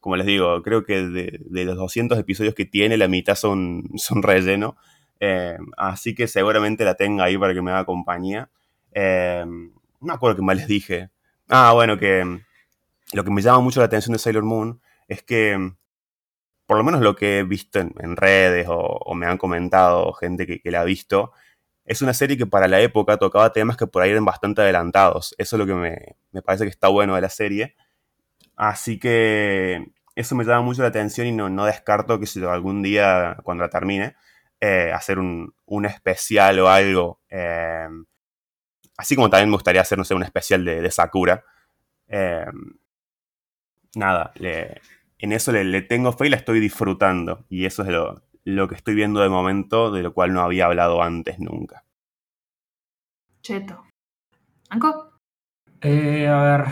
como les digo, creo que de, los 200 episodios que tiene, la mitad son, son relleno, eh, así que seguramente la tenga ahí para que me haga compañía. Eh, no me acuerdo qué más les dije. Ah, bueno, que lo que me llama mucho la atención de Sailor Moon es que, por lo menos lo que he visto en, redes o, me han comentado gente que, la ha visto, es una serie que para la época tocaba temas que por ahí eran bastante adelantados. Eso es lo que me, me parece que está bueno de la serie. Así que eso me llama mucho la atención y no, no descarto que si algún día, cuando la termine, eh, hacer un, un, especial o algo. Eh, así como también me gustaría hacer, no sé, un especial de, Sakura. Eh, nada, le, en eso le, le, tengo fe y la estoy disfrutando. Y eso es lo, lo, que estoy viendo de momento, de lo cual no había hablado antes nunca. Cheto. ¿Anco? Eh, a ver,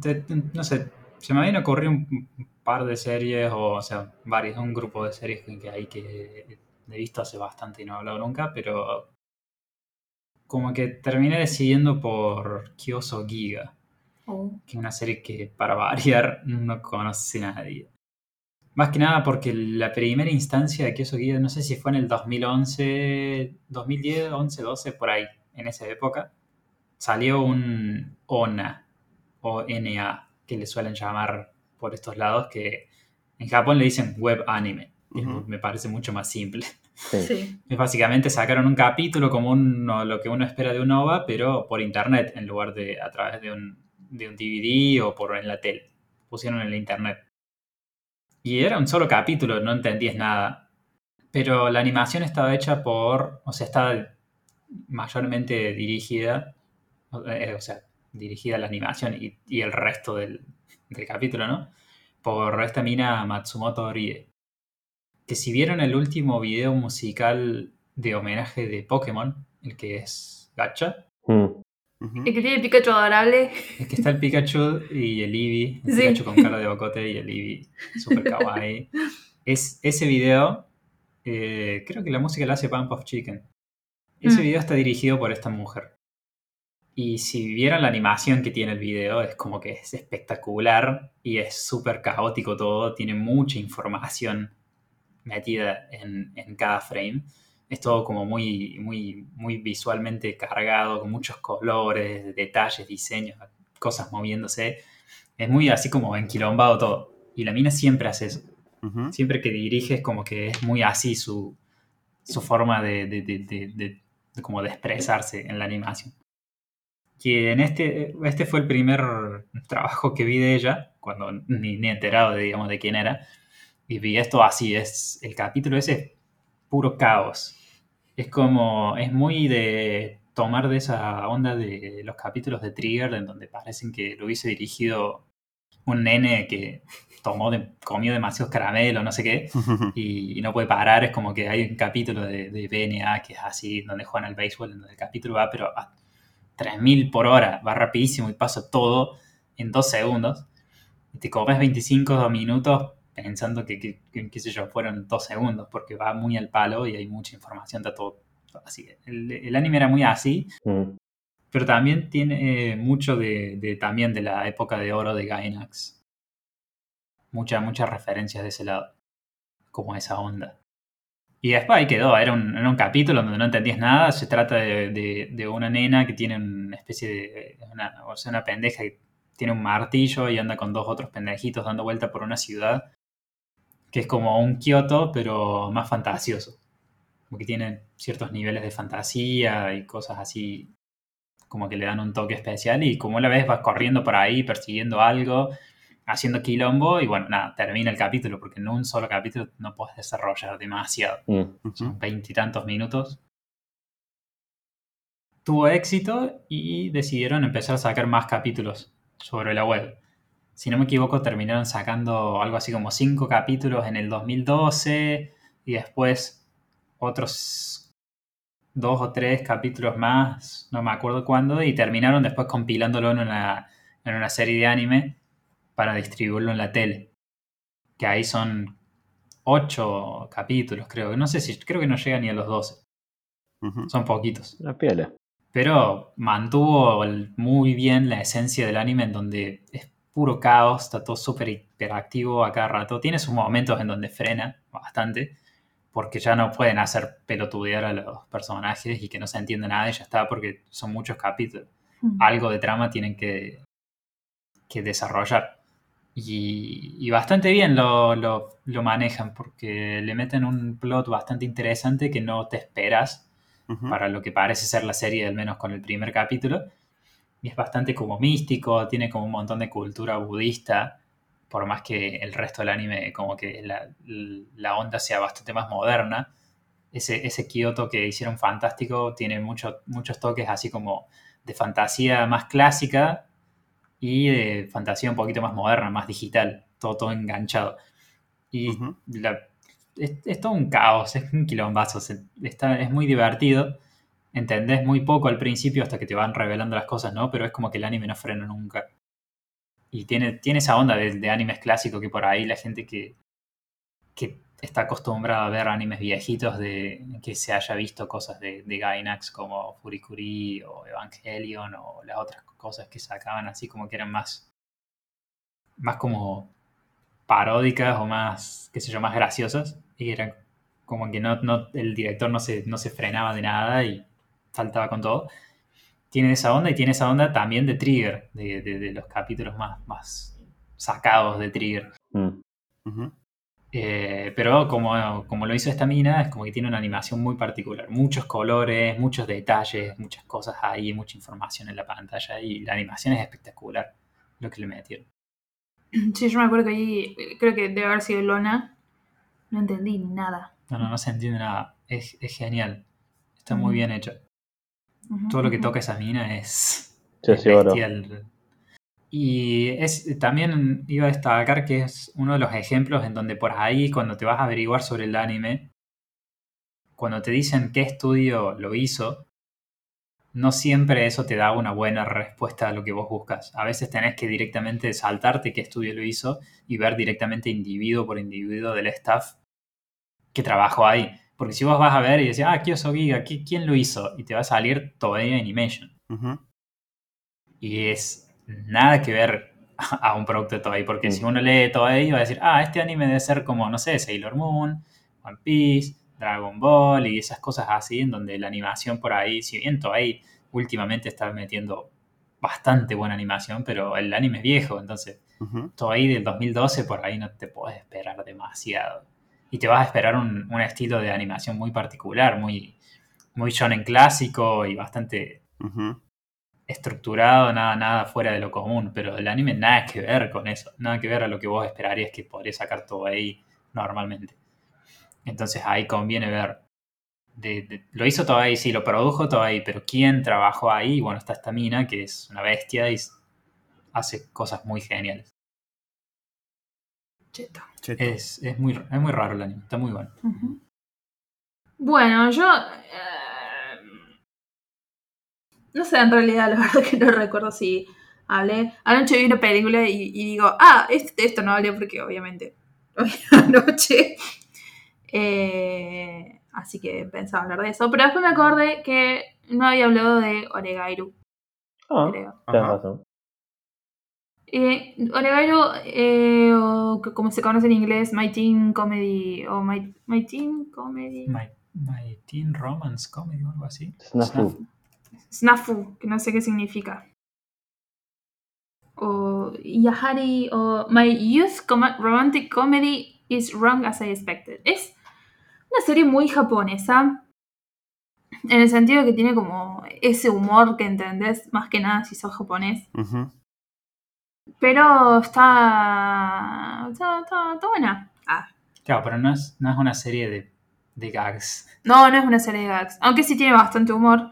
te, te, no sé, se me habían ocurrido un par de series, o, o sea, varios, un grupo de series que, que hay que he visto hace bastante y no he hablado nunca, pero como que terminé decidiendo por Kyoso Giga, oh. que es una serie que para variar no conoce nadie. Más que nada porque la primera instancia de Kyoso Giga, no sé si fue en el 2011, 2010, 11, 12, por ahí, en esa época, salió un ONA, o NA, que le suelen llamar por estos lados, que en Japón le dicen web anime. Uh -huh. Me parece mucho más simple. Sí. Es básicamente sacaron un capítulo como uno, lo que uno espera de un OVA, pero por internet, en lugar de a través de un, de un DVD o por en la tele. Pusieron en la internet. Y era un solo capítulo, no entendías nada. Pero la animación estaba hecha por. O sea, estaba mayormente dirigida. O sea, dirigida la animación y, y el resto del, del capítulo, ¿no? Por esta mina Matsumoto Rie que si vieron el último video musical de homenaje de Pokémon, el que es Gacha. Mm. El que tiene el Pikachu adorable. Es que está el Pikachu y el Eevee. El sí. Pikachu con cara de bocote y el Eevee super kawaii. es, ese video, eh, creo que la música la hace Pump of Chicken. Ese mm. video está dirigido por esta mujer. Y si vieron la animación que tiene el video, es como que es espectacular y es súper caótico todo. Tiene mucha información metida en, en, cada frame. Es todo como muy, muy, muy visualmente cargado, con muchos colores, detalles, diseños, cosas moviéndose. Es muy así como enquilombado todo. Y la mina siempre hace eso. Uh -huh. Siempre que dirige es como que es muy así su, su forma de, de, de, de, como de expresarse en la animación. Que en este, este fue el primer trabajo que vi de ella, cuando ni, ni enterado de, digamos, de quién era y vi esto así, es el capítulo ese puro caos. Es como, es muy de tomar de esa onda de los capítulos de Trigger, en donde parecen que lo hubiese dirigido un nene que tomó de, comió demasiados caramelos, no sé qué, y, y, no puede parar. Es como que hay un capítulo de, de BNA que es así, donde juegan al béisbol, en donde el capítulo va, pero a 3000 por hora, va rapidísimo y pasa todo en dos segundos. Y te comes 25 minutos pensando que, que, que, qué sé yo, fueron dos segundos, porque va muy al palo y hay mucha información, está todo, así. El, el, anime era muy así, mm. pero también tiene eh, mucho de, de, también de la época de oro de Gainax. Muchas, muchas referencias de ese lado, como esa onda. Y después ahí quedó, era un, era un capítulo donde no entendías nada, se trata de, de, de una nena que tiene una especie de, una, o sea, una pendeja que tiene un martillo y anda con dos otros pendejitos dando vuelta por una ciudad que es como un Kioto, pero más fantasioso. Como que tiene ciertos niveles de fantasía y cosas así como que le dan un toque especial y como la ves vas corriendo por ahí persiguiendo algo, haciendo quilombo y bueno, nada, termina el capítulo porque en un solo capítulo no puedes desarrollar demasiado. Mm. Son veintitantos minutos. Tuvo éxito y decidieron empezar a sacar más capítulos sobre la web. Si no me equivoco, terminaron sacando algo así como cinco capítulos en el 2012 y después otros dos o tres capítulos más, no me acuerdo cuándo, y terminaron después compilándolo en una, en una serie de anime para distribuirlo en la tele. Que ahí son ocho capítulos, creo. No sé si, creo que no llega ni a los 12. Ujú. Son poquitos. La piola. Pero mantuvo el- muy bien la esencia del anime en donde es puro caos, está todo súper hiperactivo a cada rato. Tiene sus momentos en donde frena bastante, porque ya no pueden hacer pelotudear a los personajes y que no se entienda nada y ya está, porque son muchos capítulos. Mm. Algo de trama tienen que, que desarrollar. Y, y bastante bien lo, lo- lo manejan, porque le meten un plot bastante interesante que no te esperas para lo que parece ser la serie, al menos con el primer capítulo. Y es bastante como místico, tiene como un montón de cultura budista, por más que el resto del anime como que la, la onda sea bastante más moderna. Ese, ese Kyoto que hicieron fantástico tiene mucho- muchos toques así como de fantasía más clásica y de fantasía un poquito más moderna, más digital, todo, todo enganchado. Y la- es, es todo un caos, es un quilombazo, se- está, es muy divertido. Entendés muy poco al principio hasta que te van revelando las cosas, ¿no? Pero es como que el anime no frena nunca. Y tiene, tiene esa onda de, de animes clásicos que por ahí la gente que, que está acostumbrada a ver animes viejitos de que se haya visto cosas de, de Gainax como Furikuri o Evangelion o las otras cosas que sacaban así como que eran más más como paródicas o más, qué sé yo, más graciosas. Y eran como que no, no, el director no se, no se frenaba de nada y saltaba con todo. Tiene esa onda y tiene esa onda también de Trigger, de, de- de los capítulos más, más sacados de Trigger. Mm. Eh, pero como, como lo hizo esta mina, es como que tiene una animación muy particular. Muchos colores, muchos detalles, muchas cosas ahí, mucha información en la pantalla y la animación es espectacular lo que le metieron. Sí, yo me acuerdo que ahí, creo que debe haber sido Lona. No entendí nada. No, no, no se entiende nada. Es, es genial. Está muy Ujú. bien hecho. Todo lo que toca esa mina es, Sí, es sí, oro. bestial. Y es, también iba a destacar que es uno de los ejemplos en donde por ahí, cuando te vas a averiguar sobre el anime, cuando te dicen qué estudio lo hizo, no siempre eso te da una buena respuesta a lo que vos buscas. A veces tenés que directamente saltarte qué estudio lo hizo y ver directamente individuo por individuo del staff que trabajó ahí. Porque si vos vas a ver y decís, ah, Kyoso Giga, ¿qui- ¿quién lo hizo? Y te va a salir Toei Animation. Ujú. Y es nada que ver a un producto de Toei, porque Mm. si uno lee Toei va a decir, ah, este anime debe ser como, no sé, Sailor Moon, One Piece, Dragon Ball y esas cosas así, en donde la animación por ahí, si bien Toei últimamente está metiendo bastante buena animación, pero el anime es viejo, entonces Ujú. Toei del 2012 por ahí no te puedes esperar demasiado. Y te vas a esperar un, un estilo de animación muy particular, muy, muy shonen clásico y bastante estructurado, nada, nada fuera de lo común, pero el anime nada que ver con eso, nada que ver a lo que vos esperarías que podría sacar todo ahí normalmente. Entonces ahí conviene ver. de- de- lo hizo todo ahí, sí, lo produjo todo ahí, pero ¿quién trabajó ahí? Bueno, está esta mina que es una bestia y hace cosas muy geniales. Cheto. Es, es, muy, es muy raro el anime, está muy bueno. Bueno, yo. eh, no sé, en realidad, la verdad que no recuerdo si hablé. Anoche vi una película y, y digo, ah, este- esto no hablé porque obviamente lo vi anoche. Eh, así que pensaba hablar de eso. Pero después me acordé que no había hablado de Oregairu, Ah, creo. razón. Eh, Oregairu, eh, o que como se conoce en inglés, My Teen Comedy, o My, My Teen Comedy. My, My Teen Romance Comedy o algo así. Snafu. Snafu, que no sé qué significa. O Yahari, o My Youth Com- Romantic Comedy is Wrong as I Expected. Es una serie muy japonesa. En el sentido de que tiene como ese humor que entendés más que nada si sos japonés. Ujú. Pero está. está, está- está buena. Ah, Claro, pero no es, no es una serie de, de gags. No, no es una serie de gags. Aunque sí tiene bastante humor.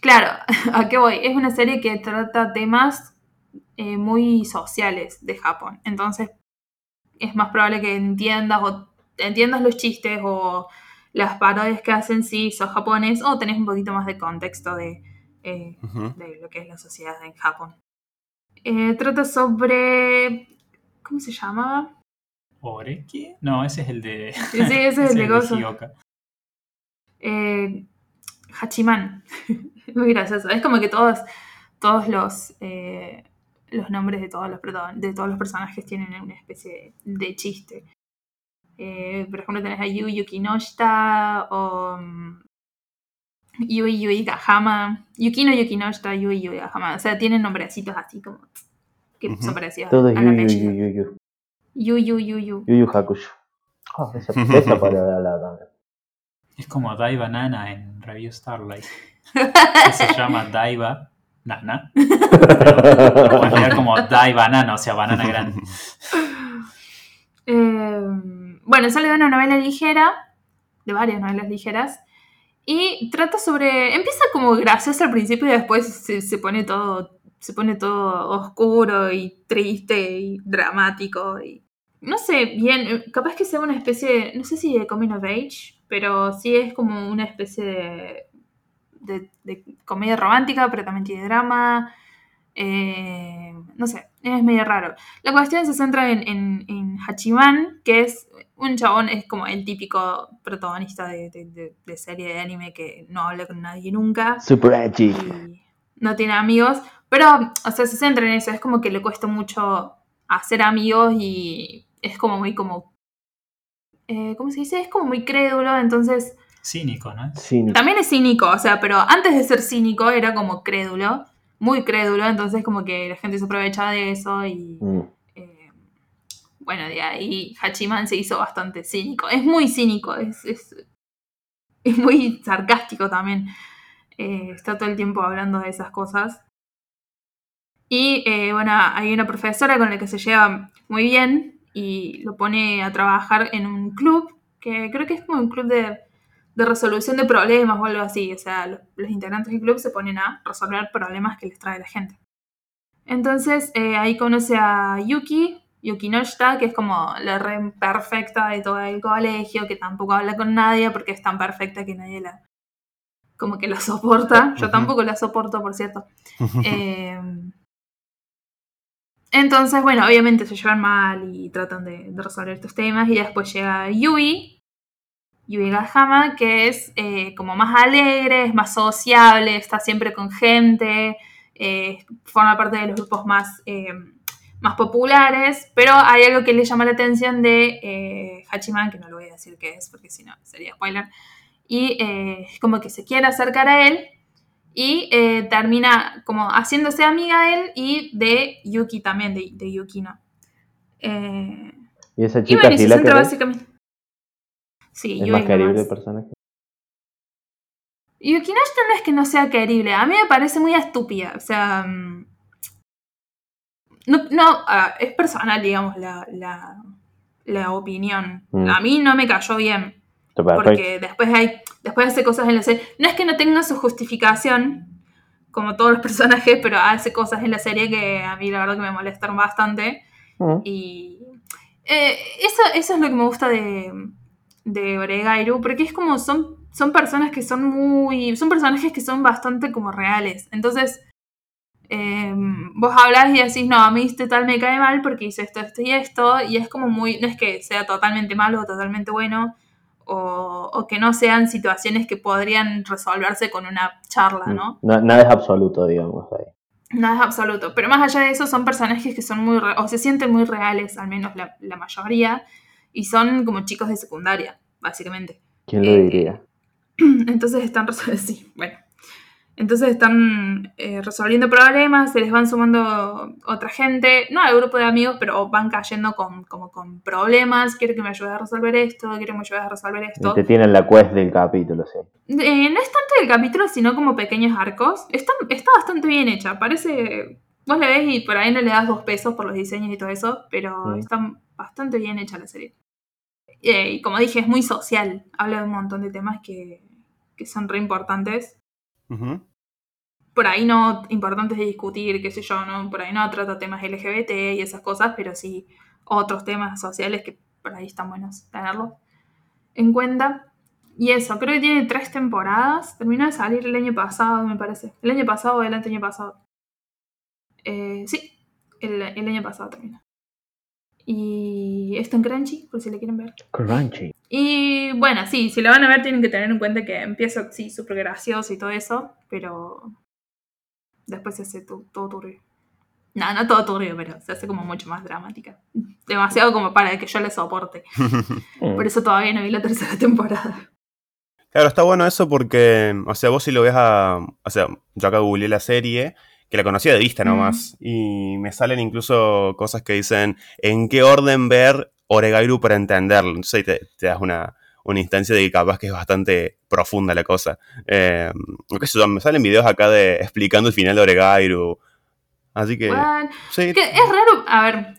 Claro, ¿a qué voy? Es una serie que trata temas eh, muy sociales de Japón. Entonces, es más probable que entiendas o entiendas los chistes o las parodias que hacen si sos japonés o tenés un poquito más de contexto de, eh, de lo que es la sociedad en Japón. Eh, trata sobre... ¿Cómo se llamaba? ¿Oreki? No, ese es el de. Sí, ese es el de Gozo. Eh, Hachiman. Muy gracioso. Es como que todos, todos los, eh, los nombres de todos los, de todos los personajes tienen una especie de chiste. Eh, por ejemplo, tenés a Yu Yukinoshita o mm, Yui Yui Gahama. Yukino Yukinoshita, Yui Yui Gahama. O sea, tienen nombrecitos así como que Ujú. son parecidos Todo es al yu, yu, apellido. yu, yu, yu. Yu Yu Yu Yu. Yu Yu Hakusho. Ah, esa, esa palabra la también. Es como Daiba Nana en Review Starlight. Que se llama Daiba Nana. Puedes leer como Daiba Nana, o sea, banana grande. Eh, bueno, sale de una novela ligera, de varias novelas ligeras, y trata sobre. Empieza como gracioso al principio y después se, se pone todo. Se pone todo oscuro y triste y dramático. Y, no sé, bien, capaz que sea una especie de. No sé si de coming of age, pero sí es como una especie de. de, de comedia romántica, pero también tiene drama. Eh, no sé, es medio raro. La cuestión se centra en, en, en Hachiman, que es un chabón, es como el típico protagonista de, de- de- de serie de anime que no habla con nadie nunca Super edgy. no tiene amigos, pero, o sea, se centra en eso, es como que le cuesta mucho hacer amigos y es como muy como... eh, ¿Cómo se dice? Es como muy crédulo, entonces Cínico, ¿no? Cínico. también es cínico, o sea, pero antes de ser cínico era como crédulo, muy crédulo, entonces como que la gente se aprovecha de eso y... Mm. Eh, bueno, de ahí Hachiman se hizo bastante cínico. Es muy cínico, es, es, es muy sarcástico también. Eh, está todo el tiempo hablando de esas cosas. Y eh, bueno, hay una profesora con la que se lleva muy bien y lo pone a trabajar en un club, que creo que es como un club de, de resolución de problemas o algo así. O sea, los, los integrantes del club se ponen a resolver problemas que les trae la gente. Entonces eh, ahí conoce a Yuki, Yuki Noshita, que es como la re perfecta de todo el colegio, que tampoco habla con nadie porque es tan perfecta que nadie la. como que la soporta. Yo tampoco la soporto, por cierto. Eh, entonces, bueno, obviamente se llevan mal y tratan de, de resolver estos temas. Y después llega Yui, Yui Gahama, que es eh, como más alegre, es más sociable, está siempre con gente, eh, forma parte de los grupos más, eh, más populares. Pero hay algo que le llama la atención de Hachiman, que no lo voy a decir qué es, porque si no sería spoiler. Y es como que se quiere acercar a él y termina como haciéndose amiga de él y de Yuki también, de, de Yukino. Y esa y chica bueno, y se centra querés. básicamente. Sí, Es Yui más querible el personaje. Yukinoshita no es que no sea querible, a mí me parece muy estúpida, o sea... mm, No, no es personal, digamos, la, la, la opinión. Mm. A mí no me cayó bien. Porque después hay, después hace cosas en la serie. No es que no tenga su justificación, como todos los personajes, pero hace cosas en la serie que a mí la verdad que me molestan bastante. Mm. Y eh, eso, eso es lo que me gusta de, de Oregairu, porque es como son, son personas que son muy. son personajes que son bastante como reales. Entonces, eh, vos hablas y decís, no, a mí este tal me cae mal porque hizo esto, esto y esto, y es como muy. no es que sea totalmente malo o totalmente bueno. O, o que no sean situaciones que podrían resolverse con una charla, ¿no? No- nada es absoluto, digamos. Ahí. Nada es absoluto. Pero más allá de eso, son personajes que son muy. o se sienten muy reales, al menos la, la mayoría. Y son como chicos de secundaria, básicamente. ¿Quién lo Eh, diría? Entonces están. Sí, bueno. Entonces están eh, resolviendo problemas, se les van sumando otra gente, no al grupo de amigos, pero van cayendo con, como con problemas, quiero que me ayudes a resolver esto, quiero que me ayudes a resolver esto. Te tienen la quest del capítulo, sí. Eh, no es tanto el capítulo, sino como pequeños arcos. Está, está bastante bien hecha, parece... Vos le ves y por ahí no le das dos pesos por los diseños y todo eso, pero Mm. está bastante bien hecha la serie. Eh, y como dije, es muy social, habla de un montón de temas que, que son re importantes por ahí no importantes de discutir, qué sé yo, ¿no? Por ahí no trata temas LGBT y esas cosas, pero sí otros temas sociales que por ahí están buenos tenerlos en cuenta. Y eso, creo que tiene tres temporadas. Terminó de salir el año pasado, me parece. El año pasado o el año pasado. Eh, sí, el, el año pasado terminó. Y está en Crunchy, por si le quieren ver. Crunchy. Y bueno, sí, si lo van a ver tienen que tener en cuenta que empieza, sí, súper gracioso y todo eso, pero después se hace to- todo turbio. No, no todo turbio, pero se hace como mucho más dramática. Demasiado como para que yo le soporte. Por eso todavía no vi la tercera temporada. Claro, está bueno eso porque, o sea, vos si lo ves a... O sea, yo acá googleé la serie, que la conocía de vista nomás, y me salen incluso cosas que dicen en qué orden ver Oregairu para entenderlo. Entonces ahí te, te das una, una instancia de que capaz que es bastante profunda la cosa. Eh, sé yo, me salen videos acá de explicando el final de Oregairu. Así que, sí, Que es raro, a ver,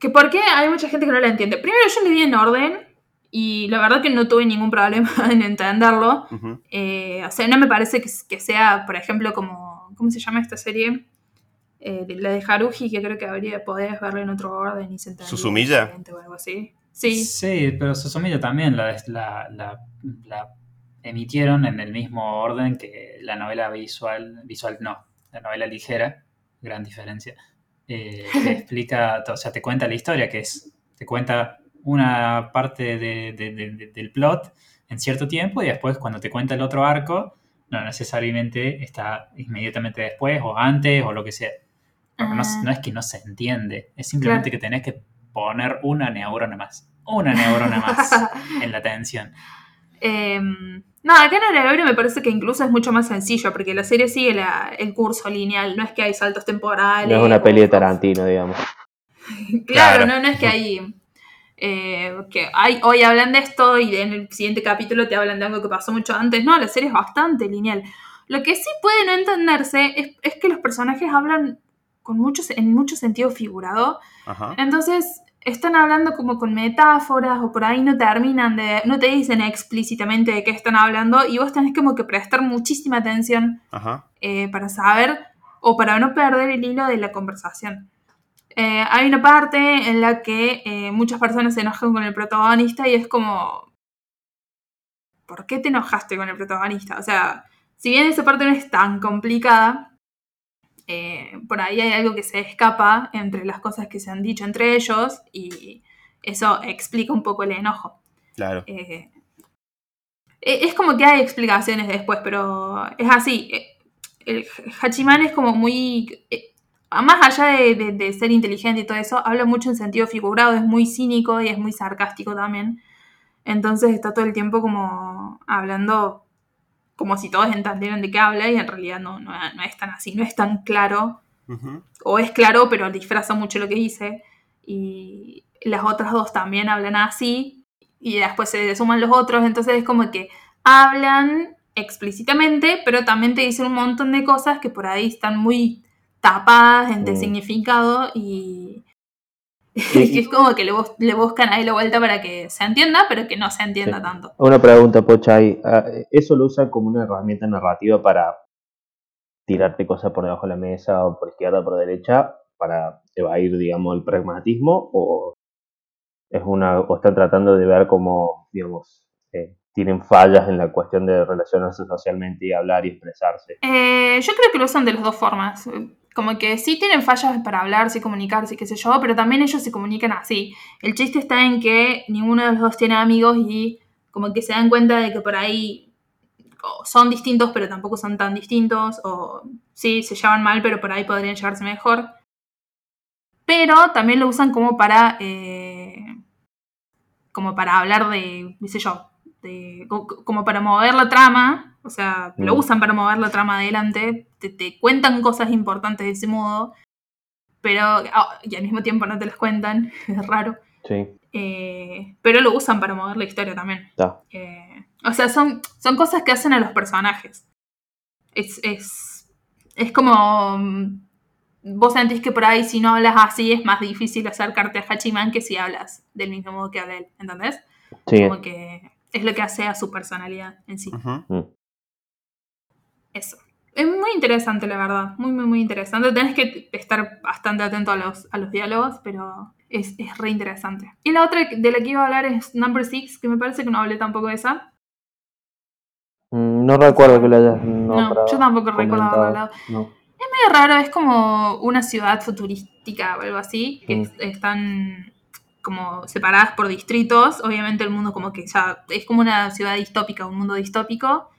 que por qué hay mucha gente que no la entiende. Primero yo le vi en orden y la verdad que no tuve ningún problema en entenderlo. Eh, o sea, no me parece que, que sea, por ejemplo, como. ¿Cómo se llama esta serie? Eh, de- la de Haruhi, que creo que habría podés verla en otro orden y se entendería ¿Susumilla? O algo así. Sí. Sí, pero Susumilla también la, la, la, la emitieron en el mismo orden que la novela visual, visual no, la novela ligera, gran diferencia. Eh, te explica, o sea, te cuenta la historia, que es, te cuenta una parte de- de- de- de- del plot en cierto tiempo y después cuando te cuenta el otro arco, no necesariamente está inmediatamente después o antes o lo que sea. Porque no, Ah. no es que no se entiende, es simplemente Claro. que tenés que poner una neurona más. Una neurona más en la atención. Eh, no, acá en Oregairu me parece que incluso es mucho más sencillo, porque la serie sigue la- el curso lineal, no es que hay saltos temporales. No es una peli de Tarantino, digamos. Claro, Claro. No, no es que hay. Eh, que hay, hoy hablan de esto y en el siguiente capítulo te hablan de algo que pasó mucho antes. No, la serie es bastante lineal. Lo que sí puede no entenderse es, es que los personajes hablan con muchos, en mucho sentido figurado. Ajá. Entonces están hablando como con metáforas o por ahí no terminan de. no te dicen explícitamente de qué están hablando y vos tenés como que prestar muchísima atención Ajá. eh, para saber o para no perder el hilo de la conversación. Eh, hay una parte en la que eh, muchas personas se enojan con el protagonista y es como, ¿por qué te enojaste con el protagonista? O sea, si bien esa parte no es tan complicada, eh, por ahí hay algo que se escapa entre las cosas que se han dicho entre ellos y eso explica un poco el enojo. Claro. E- es como que hay explicaciones después, pero es así. El Hachiman es como muy. Más allá de, de- de ser inteligente y todo eso, habla mucho en sentido figurado, es muy cínico y es muy sarcástico también. Entonces está todo el tiempo como hablando como si todos entendieran de qué habla y en realidad no, no, no es tan así, no es tan claro o es claro, pero disfraza mucho lo que dice. Y las otras dos también hablan así. Y después se suman los otros. Entonces es como que hablan explícitamente, pero también te dicen un montón de cosas que por ahí están muy tapadas entre Mm. significado y, y es como que le, bus- le buscan ahí la vuelta para que se entienda, pero que no se entienda Sí. tanto. Una pregunta, Pochay. Ah, ¿Eso lo usa como una herramienta narrativa para tirarte cosas por debajo de la mesa o por izquierda o por derecha para evadir, digamos, el pragmatismo? ¿O es una o están tratando de ver cómo, digamos, eh, tienen fallas en la cuestión de relacionarse socialmente y hablar y expresarse? Eh, yo creo que lo usan de las dos formas. Como que sí tienen fallas para hablar, sí comunicarse, qué sé yo, pero también ellos se comunican así. El chiste está en que ninguno de los dos tiene amigos y como que se dan cuenta de que por ahí son distintos, pero tampoco son tan distintos, o sí, se llevan mal, pero por ahí podrían llevarse mejor. Pero también lo usan como para, eh, como para hablar de, qué sé yo, de, co- como para mover la trama, O sea, lo Mm. usan para mover la trama adelante, te, te cuentan cosas importantes de ese modo, pero ah, y al mismo tiempo no te las cuentan, es raro. Sí, Eh, pero lo usan para mover la historia también. Eh, o sea, son, son cosas que hacen a los personajes. Es, es, es como. mm, Vos sentís que por ahí, si no hablas así, es más difícil acercarte a Hachiman que si hablas del mismo modo que habla él. ¿Entendés? Sí, Como que es lo que hace a su personalidad en sí. Mm. Eso. Es muy interesante, la verdad. Muy, muy, muy interesante. Tenés que estar bastante atento a los, a los diálogos, pero es, es re interesante. Y la otra de la que iba a hablar es Number Six, que me parece que no hablé tampoco de esa. Mm, No recuerdo que lo hayas No, nombrado, yo tampoco recuerdo comentado. hablado. No. medio raro, es como una ciudad futurística o algo así, que Mm. es- están como separadas por distritos, obviamente el mundo como que ya es como una ciudad distópica, un mundo distópico,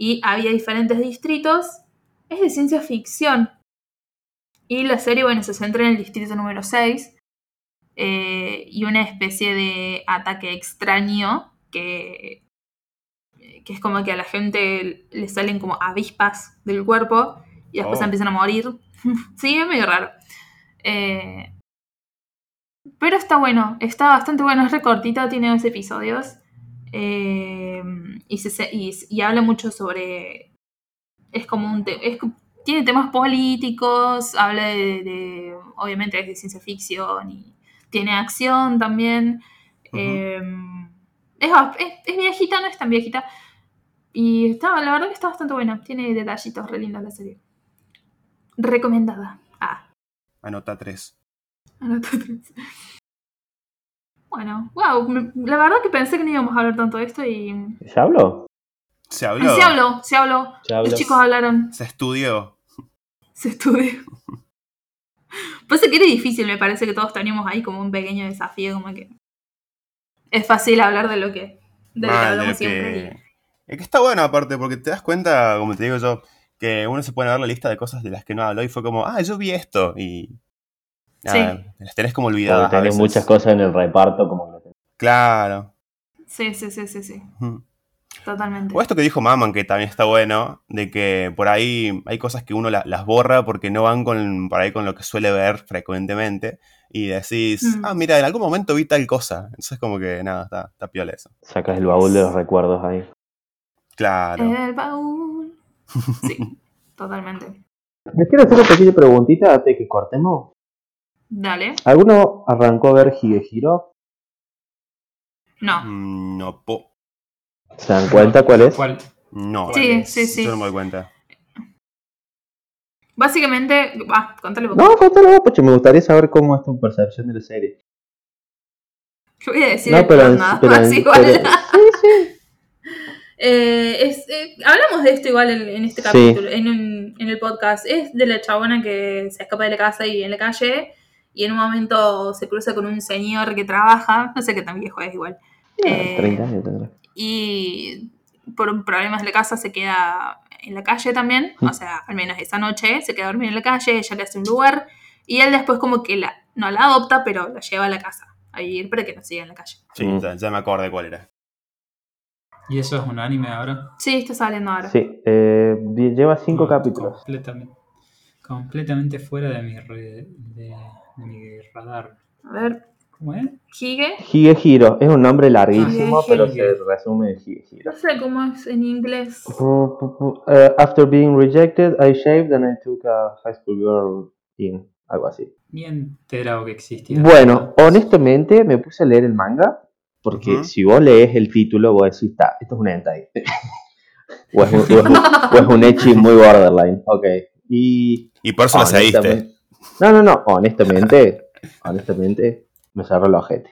y había diferentes distritos, es de ciencia ficción. Y la serie, bueno, se centra en el distrito número 6, eh, y una especie de ataque extraño que, que es como que a la gente le salen como avispas del cuerpo y después Oh. empiezan a morir. sí, es medio raro. Eh, pero está bueno, está bastante bueno, es recortita, tiene dos episodios. Eh, y, se- se- y, y habla mucho sobre. Es como un. te- es tiene temas políticos, habla de, de- Obviamente es de ciencia ficción y tiene acción también. Eh, es, es, es viejita, no es tan viejita. Y está, la verdad que está bastante buena. Tiene detallitos re lindos la serie. Recomendada. Ah, Anota 3. anota tres. Bueno, wow. me- La verdad que pensé que no íbamos a hablar tanto de esto y. ¿Se habló? Se Ah, habló. se habló, se habló. Se habló. Los chicos hablaron. Se estudió. Se estudió. Pues que era difícil, me parece que todos teníamos ahí como un pequeño desafío, como que. Es fácil hablar de lo que. De lo que hablamos siempre. que... Es que está bueno aparte, porque te das cuenta, como te digo yo, que uno se pone a ver la lista de cosas de las que no habló y fue como, ah, yo vi esto. Y. Nada, las tenés como olvidadas. Porque a tenés veces. muchas cosas en el reparto como que lo tenés. Claro. Sí, sí, sí, sí, sí. Totalmente. O esto que dijo Maman, que también está bueno, de que por ahí hay cosas que uno la- las borra porque no van con, por ahí con lo que suele ver frecuentemente. Y decís, Mm. ah, mira, en algún momento vi tal cosa. Entonces, como que nada, está, está piola eso. Sacas el baúl de los recuerdos ahí. Claro. El baúl. Sí, totalmente. Les quiero hacer una pequeña preguntita antes de que cortemos. Dale. ¿Alguno arrancó a ver Higehiro? No. No, po. ¿Se dan cuenta cuál es? ¿Cuál? No. Sí, sí, sí. Yo no me doy cuenta. Básicamente. Ah, contale vos. No, contalo, Pocho, me gustaría saber cómo es tu percepción de la serie. Yo voy a decir No, pero, nada pero- más igual. pero- sí, sí. Eh, es- eh, hablamos de esto igual en, en este Sí. capítulo, en, un- en el podcast. Es de la chabona que se escapa de la casa y en la calle. Y en un momento se cruza con un señor que trabaja. No sé qué tan viejo es igual. Eh, 30 años tendrá. y por problemas de la casa se queda en la calle también, Mm. o sea, al menos esa noche se queda dormida en la calle, ella le hace un lugar y él después como que la, no la adopta, pero la lleva a la casa a vivir para que no siga en la calle. Sí, Mm. ya, ya me acordé cuál era. ¿Y eso es un anime ahora? Sí, está saliendo ahora. Sí, eh, lleva cinco No, capítulos. Completamente, completamente fuera de mi, de, de mi radar. A ver, ¿Cómo es? Hige, Higehiro es un nombre larguísimo, pero se resume en Higehiro. no sé cómo es en inglés. Eh, after being rejected, I shaved and I took a high school girl in. Algo así. Ni enterado que existía. Bueno, honestamente me puse a leer el manga porque si vos lees el título, vos decís, "Ta, esto es un hentai. o, es un, o es un- o es un ecchi muy borderline. Ok. Y. Y por eso la seguiste. No, no, no. Honestamente, honestamente, me cerró el ojete.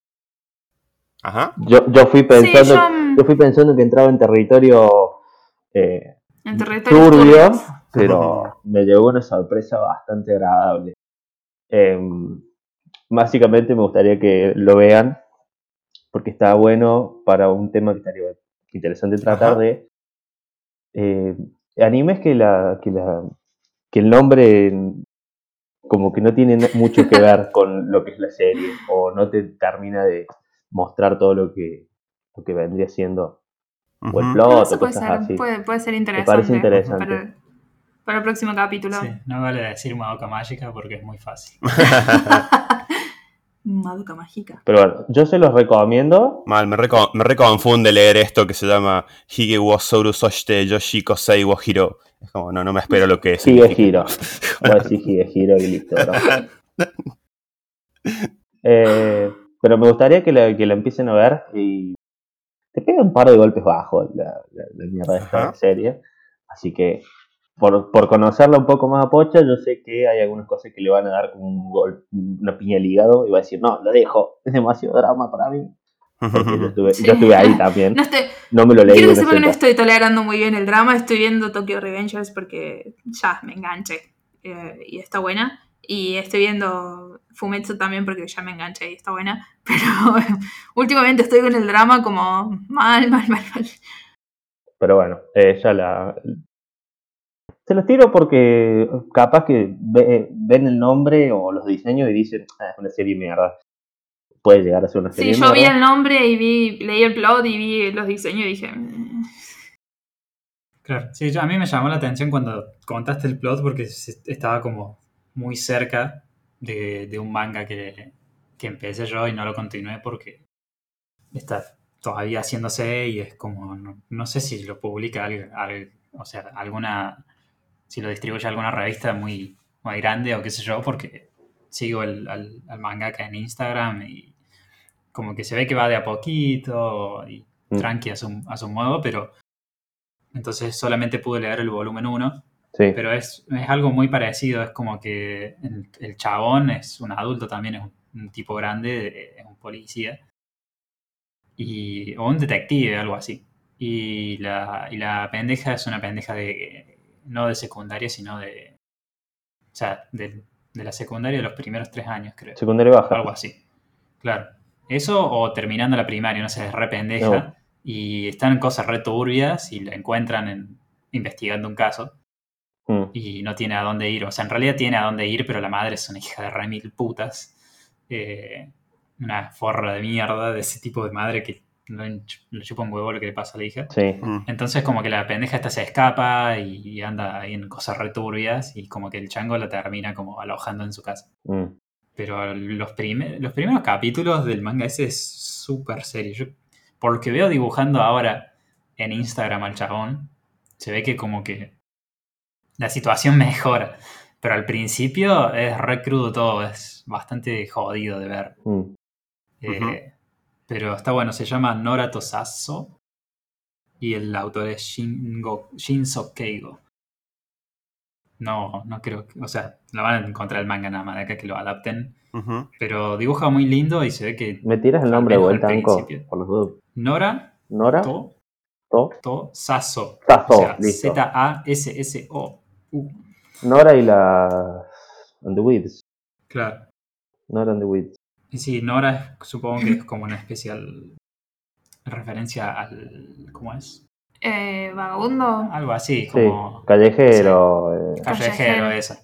Ajá. Yo, yo fui pensando. sí, yo, mm, Yo fui pensando que entraba en territorio eh, en territorio turbio, turbio. pero me llegó una sorpresa bastante agradable. Em, básicamente me gustaría que lo vean, porque está bueno para un tema que estaría interesante tratar Ajá. de eh, animes que la, que la que el nombre como que no tiene mucho que ver con lo que es la serie o no te termina de mostrar todo lo que lo que vendría siendo o el plot No, o puede cosas ser, así. puede, puede ser interesante. parece interesante. Para, para el próximo capítulo. Sí, no vale decir Madoka Mágica porque es muy fácil. Madoka Mágica. Pero bueno, yo se los recomiendo. Mal, me, reco- me reconfunde leer esto que se llama Hige wo Soru Soshite Yoshi Kosei wo Hiro. Es como, no, no me espero lo que es. Sigue giro. Voy a decir sigue giro y listo. ¿no? Eh, pero me gustaría que la, que empiecen a ver y te pega un par de golpes bajos la, la, la mierda de esta serie. Así que por, por conocerla un poco más a Pocha, yo sé que hay algunas cosas que le van a dar como un gol, una piña al hígado y va a decir, no, lo dejo, es demasiado drama para mí. Porque yo estuve, Sí. yo estuve ahí también. No estoy, No me lo leí. quiero que sepa que no estoy tolerando muy bien el drama. Estoy viendo Tokyo Revengers porque ya me enganché. eh, y está buena. Y estoy viendo Fumetsu también porque ya me enganché y está buena. Pero últimamente estoy con el drama como mal, mal, mal, mal. Pero bueno, eh, ya la. Se los tiro porque capaz que ve- ven el nombre o los diseños y dicen, ah, es una serie mierda. Puede llegar a ser una serie Sí, yo vi mierda. el nombre y vi, leí el plot y vi los diseños y dije. "Mm". Claro, sí, yo- a mí me llamó la atención cuando contaste el plot porque estaba como muy cerca de, de un manga que, que empecé yo y no lo continué porque está todavía haciéndose y es como, no, no sé si lo publica, al- al- o sea, alguna, si lo distribuye alguna revista muy, muy grande o qué sé yo, porque sigo el, al, al mangaka en Instagram y como que se ve que va de a poquito y Mm. tranqui a su, a su modo, pero entonces solamente pude leer el volumen 1, Sí, pero es, es algo muy parecido, es como que el, el chabón es un adulto también, es un, un tipo grande, es un policía, y, o un detective, algo así. Y la, y la pendeja es una pendeja de, no de secundaria, sino de, o sea, de, de la secundaria de los primeros tres años, creo. secundaria baja. Algo así. Claro. Eso o terminando la primaria, no sé, es re pendeja. No. Y están en cosas re turbias y la encuentran en, investigando un caso Mm. y no tiene a dónde ir. O sea, en realidad tiene a dónde ir, pero la madre es una hija de re mil putas. Eh, una forra de mierda de ese tipo de madre que no le ch- le chupa un huevo lo que le pasa a la hija. Sí, Mm. Entonces como que la pendeja esta se escapa y anda ahí en cosas re turbias y como que el chango la termina como alojando en su casa. mm. Pero los, prime- los primeros capítulos del manga ese es súper serio. Yo, por lo que veo dibujando ahora en Instagram al chabón, se ve que como que la situación mejora. Pero al principio es re crudo todo, es bastante jodido de ver. Mm. Eh. Pero está bueno, se llama Nora Tosasso y el autor es Shingo, Shinso Keigo. No, no creo que, o sea, lo van a encontrar el manga nada más de acá que lo adapten. Pero dibuja muy lindo y se ve que ¿Me tiras el nombre de vuelta. Por los dudas. Nora Nora, To, To, o sea. Z-A-S-S-O. Uh, Nora y la. And the Weeds. claro. Nora and the Weeds. Y sí, Nora es- supongo que es como una especial referencia al. ¿Cómo es? Eh, Vagabundo. Algo así, Sí, como. callejero. eh, Callejero, Callejero. eso.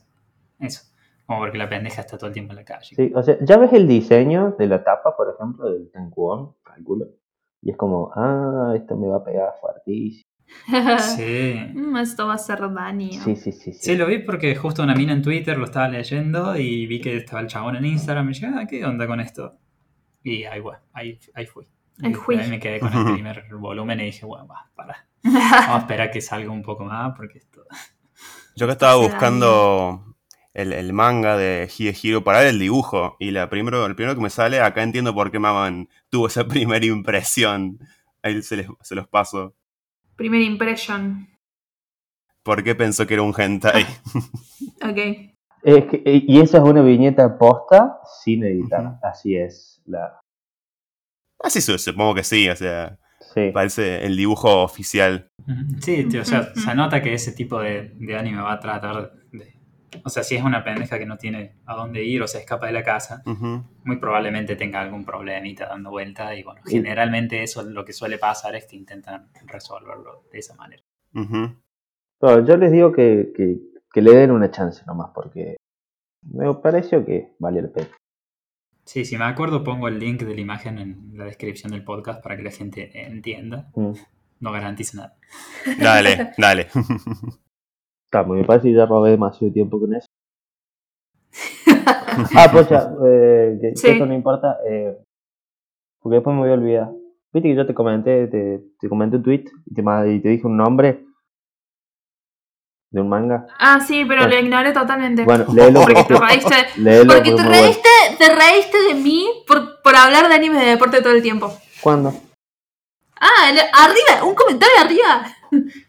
Eso. Como porque la pendeja está todo el tiempo en la calle. Sí, o sea, ya ves el diseño de la tapa, por ejemplo, del Tankuon, calculo. Y es como, ah, esto me va a pegar fuertísimo. Sí. Mm, Esto va a ser daño. Sí, sí, sí. sí. Sí, lo vi porque justo una mina en Twitter lo estaba leyendo y vi que estaba el chabón en Instagram y dije, ah, ¿qué onda con esto? Y ahí, bueno, ahí, ahí fui. Ahí Y fui. ahí me quedé con el primer volumen y dije, bueno, va, para. Vamos a esperar que salga un poco más porque esto... Yo que estaba buscando el, el manga de Hige Hiro para ver el dibujo. Y la primero, el primero que me sale, acá entiendo por qué Maman tuvo esa primera impresión. Ahí se, les- se los paso. Primera impression. ¿Por qué pensó que era un hentai? Ok. Es que- y esa es una viñeta posta sin editar. Así es. La, Así su- supongo que sí, o sea, sí. parece el dibujo oficial. Sí, tío, o sea, se nota que ese tipo de, de anime va a tratar de... O sea, si es una pendeja que no tiene a dónde ir o se escapa de la casa, muy probablemente tenga algún problemita dando vuelta y bueno, generalmente eso lo que suele pasar es que intentan resolverlo de esa manera. Yo les digo que, que, que le den una chance nomás, porque me pareció que vale la pena. Sí, si me acuerdo pongo el link de la imagen en la descripción del podcast para que la gente entienda. Mm. no garantizo nada. Dale, dale. Me parece que ya robé demasiado tiempo con eso. ah, pocha, eh, que, que Sí. eso no importa, eh, porque después me voy a olvidar. Viste que yo te comenté, te, te comenté un tweet y te, ma- y te dije un nombre de un manga. Ah, sí, pero Bueno. lo ignoré totalmente. Bueno, léelo porque te reíste, léelo porque porque te reíste, te reíste de mí por, por hablar de anime de deporte todo el tiempo. ¿Cuándo? Ah, el- arriba, un comentario arriba.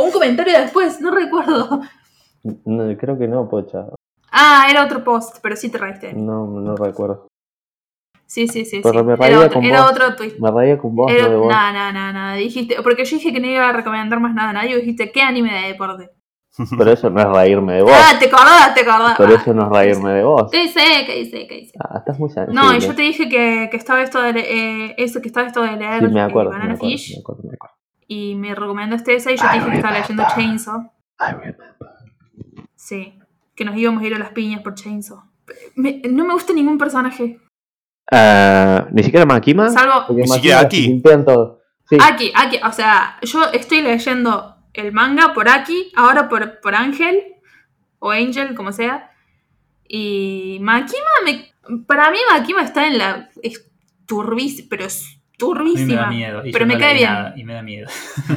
O un comentario después, no recuerdo. No, creo que no, pocha. Ah, era otro post, pero sí te reíste. No, no recuerdo. Sí, sí, sí. Pero sí. me Era, reía otro, con era vos. otro tweet. Me reía con vos, Era, no de vos. no, no, no, no. Dijiste, porque yo dije que no iba a recomendar más nada a nadie. Dijiste, ¿qué anime de deporte? Pero eso no es reírme de vos. Ah, te acordás, te acordás. Pero Ah, eso no es reírme de vos. ¿Qué dice? ¿Qué dice? ¿Qué dice? Ah, estás muy sensible. No, y yo te dije que, que estaba esto de eh, eso, que estaba esto de leer Sí, me eh, acuerdo, me acuerdo, Fish me acuerdo, me acuerdo. Y me recomendaste esa y yo te dije que estaba leyendo. Chainsaw. I remember. Sí, que nos íbamos a ir a las piñas por Chainsaw. Me- no me gusta ningún personaje, Ah, Ni siquiera Makima. salvo Porque Ni Makima siquiera las aquí. limpian todo. Sí. Aki, Aki, o sea, yo estoy leyendo el manga por Aki, ahora por, por Ángel, o Angel, como sea. Y Makima, me, para mí Makima está en la... Es turbísima, pero es A mí me da turbísima. miedo. Y pero me no cae bien. nada y me da miedo.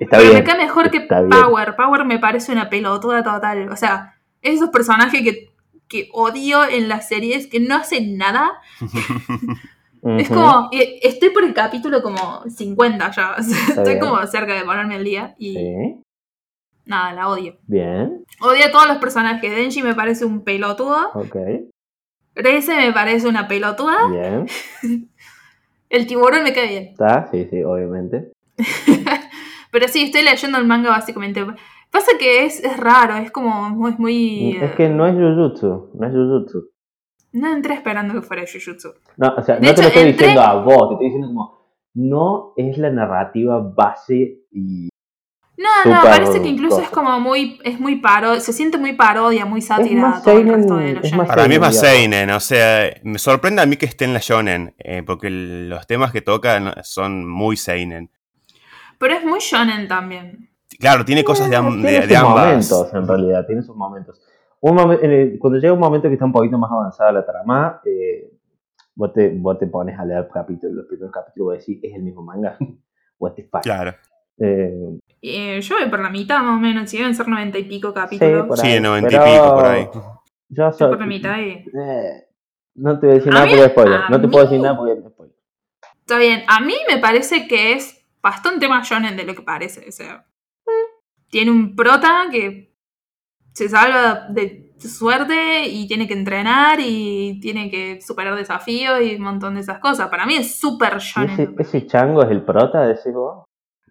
Está pero bien. me cae mejor que está bien. Power. Power me parece una pelotuda total. O sea, esos personajes que, que odio en las series, que no hacen nada. Es como, eh, estoy por el capítulo como 50 ya. o sea, estoy bien. como cerca de ponerme al día. Y Sí, nada, la odio. bien, Odio a todos los personajes. Denji me parece un pelotudo. ok, Reze me parece una pelotuda. bien. El tiburón me cae bien. Está, sí, sí, obviamente. Pero sí, estoy leyendo el manga básicamente. Pasa que es, es raro, es como muy... muy Es que no es Jujutsu, no es Jujutsu. No entré esperando que fuera Jujutsu. No, o sea, De no te hecho, lo estoy entré- diciendo a vos, te estoy diciendo como, no es la narrativa base y... No, no, parece que incluso cosa. es como muy, es muy paro, se siente muy parodia, muy sátira más a todo el seinen, resto de los es shonen. más Para mí es más Seinen, o sea, me sorprende a mí que esté en la Shonen, eh, porque el- los temas que tocan son muy Seinen. Pero es muy shonen también. Claro, tiene cosas de, am- Tiene de- sus de ambas. momentos, en realidad, tiene sus momentos. Un momen- en el- cuando llega un momento que está un poquito más avanzada la trama, eh, vos, te, vos te pones a leer capítulos, los primeros capítulos y vos decís, ¿es el mismo manga? What the fuck? Claro. Eh, Eh, yo voy por la mitad más o menos, si deben ser noventa y pico capítulos. Sí, ahí, 90 y pero pico por ahí. Yo soy, por la mitad y... eh, no te voy a decir A nada mí- porque es spoiler. No te mí- puedo decir nada porque es spoiler. Está bien, a mí me parece que es bastante más shonen de lo que parece. O sea, tiene un prota que se salva de suerte y tiene que entrenar y tiene que superar desafíos y un montón de esas cosas. Para mí es súper ¿Y shonen. ese, ese chango es el prota, decís vos?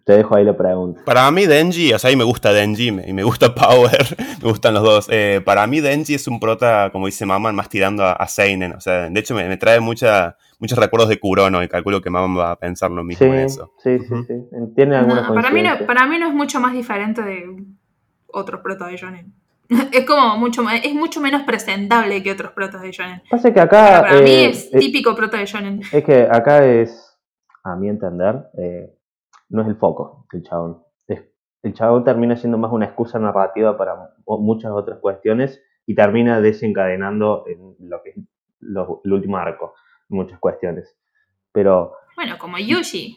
Te dejo ahí la pregunta. Para mí Denji, o sea, a mí me gusta Denji me- y me gusta Power, me gustan los dos. Eh, para mí Denji es un prota, como dice Maman, más tirando a, a Seinen. O sea, de hecho me, me trae mucha, muchos recuerdos de Kurono y calculo que Maman va a pensar lo mismo Sí, en eso. sí, sí, sí. Tiene alguna No, para, mí no, para mí no es mucho más diferente de otros protas de shonen. Es como mucho más, es mucho menos presentable que otros protas de shonen. Pasa que Pero acá. para mí eh, es eh, típico prota de shonen. Es que acá es, a mi entender, eh, no es el foco el chabón. El chabón termina siendo más una excusa narrativa para mu- muchas otras cuestiones y termina desencadenando en lo que es lo- el último arco, muchas cuestiones. Pero, Bueno, como Yushi.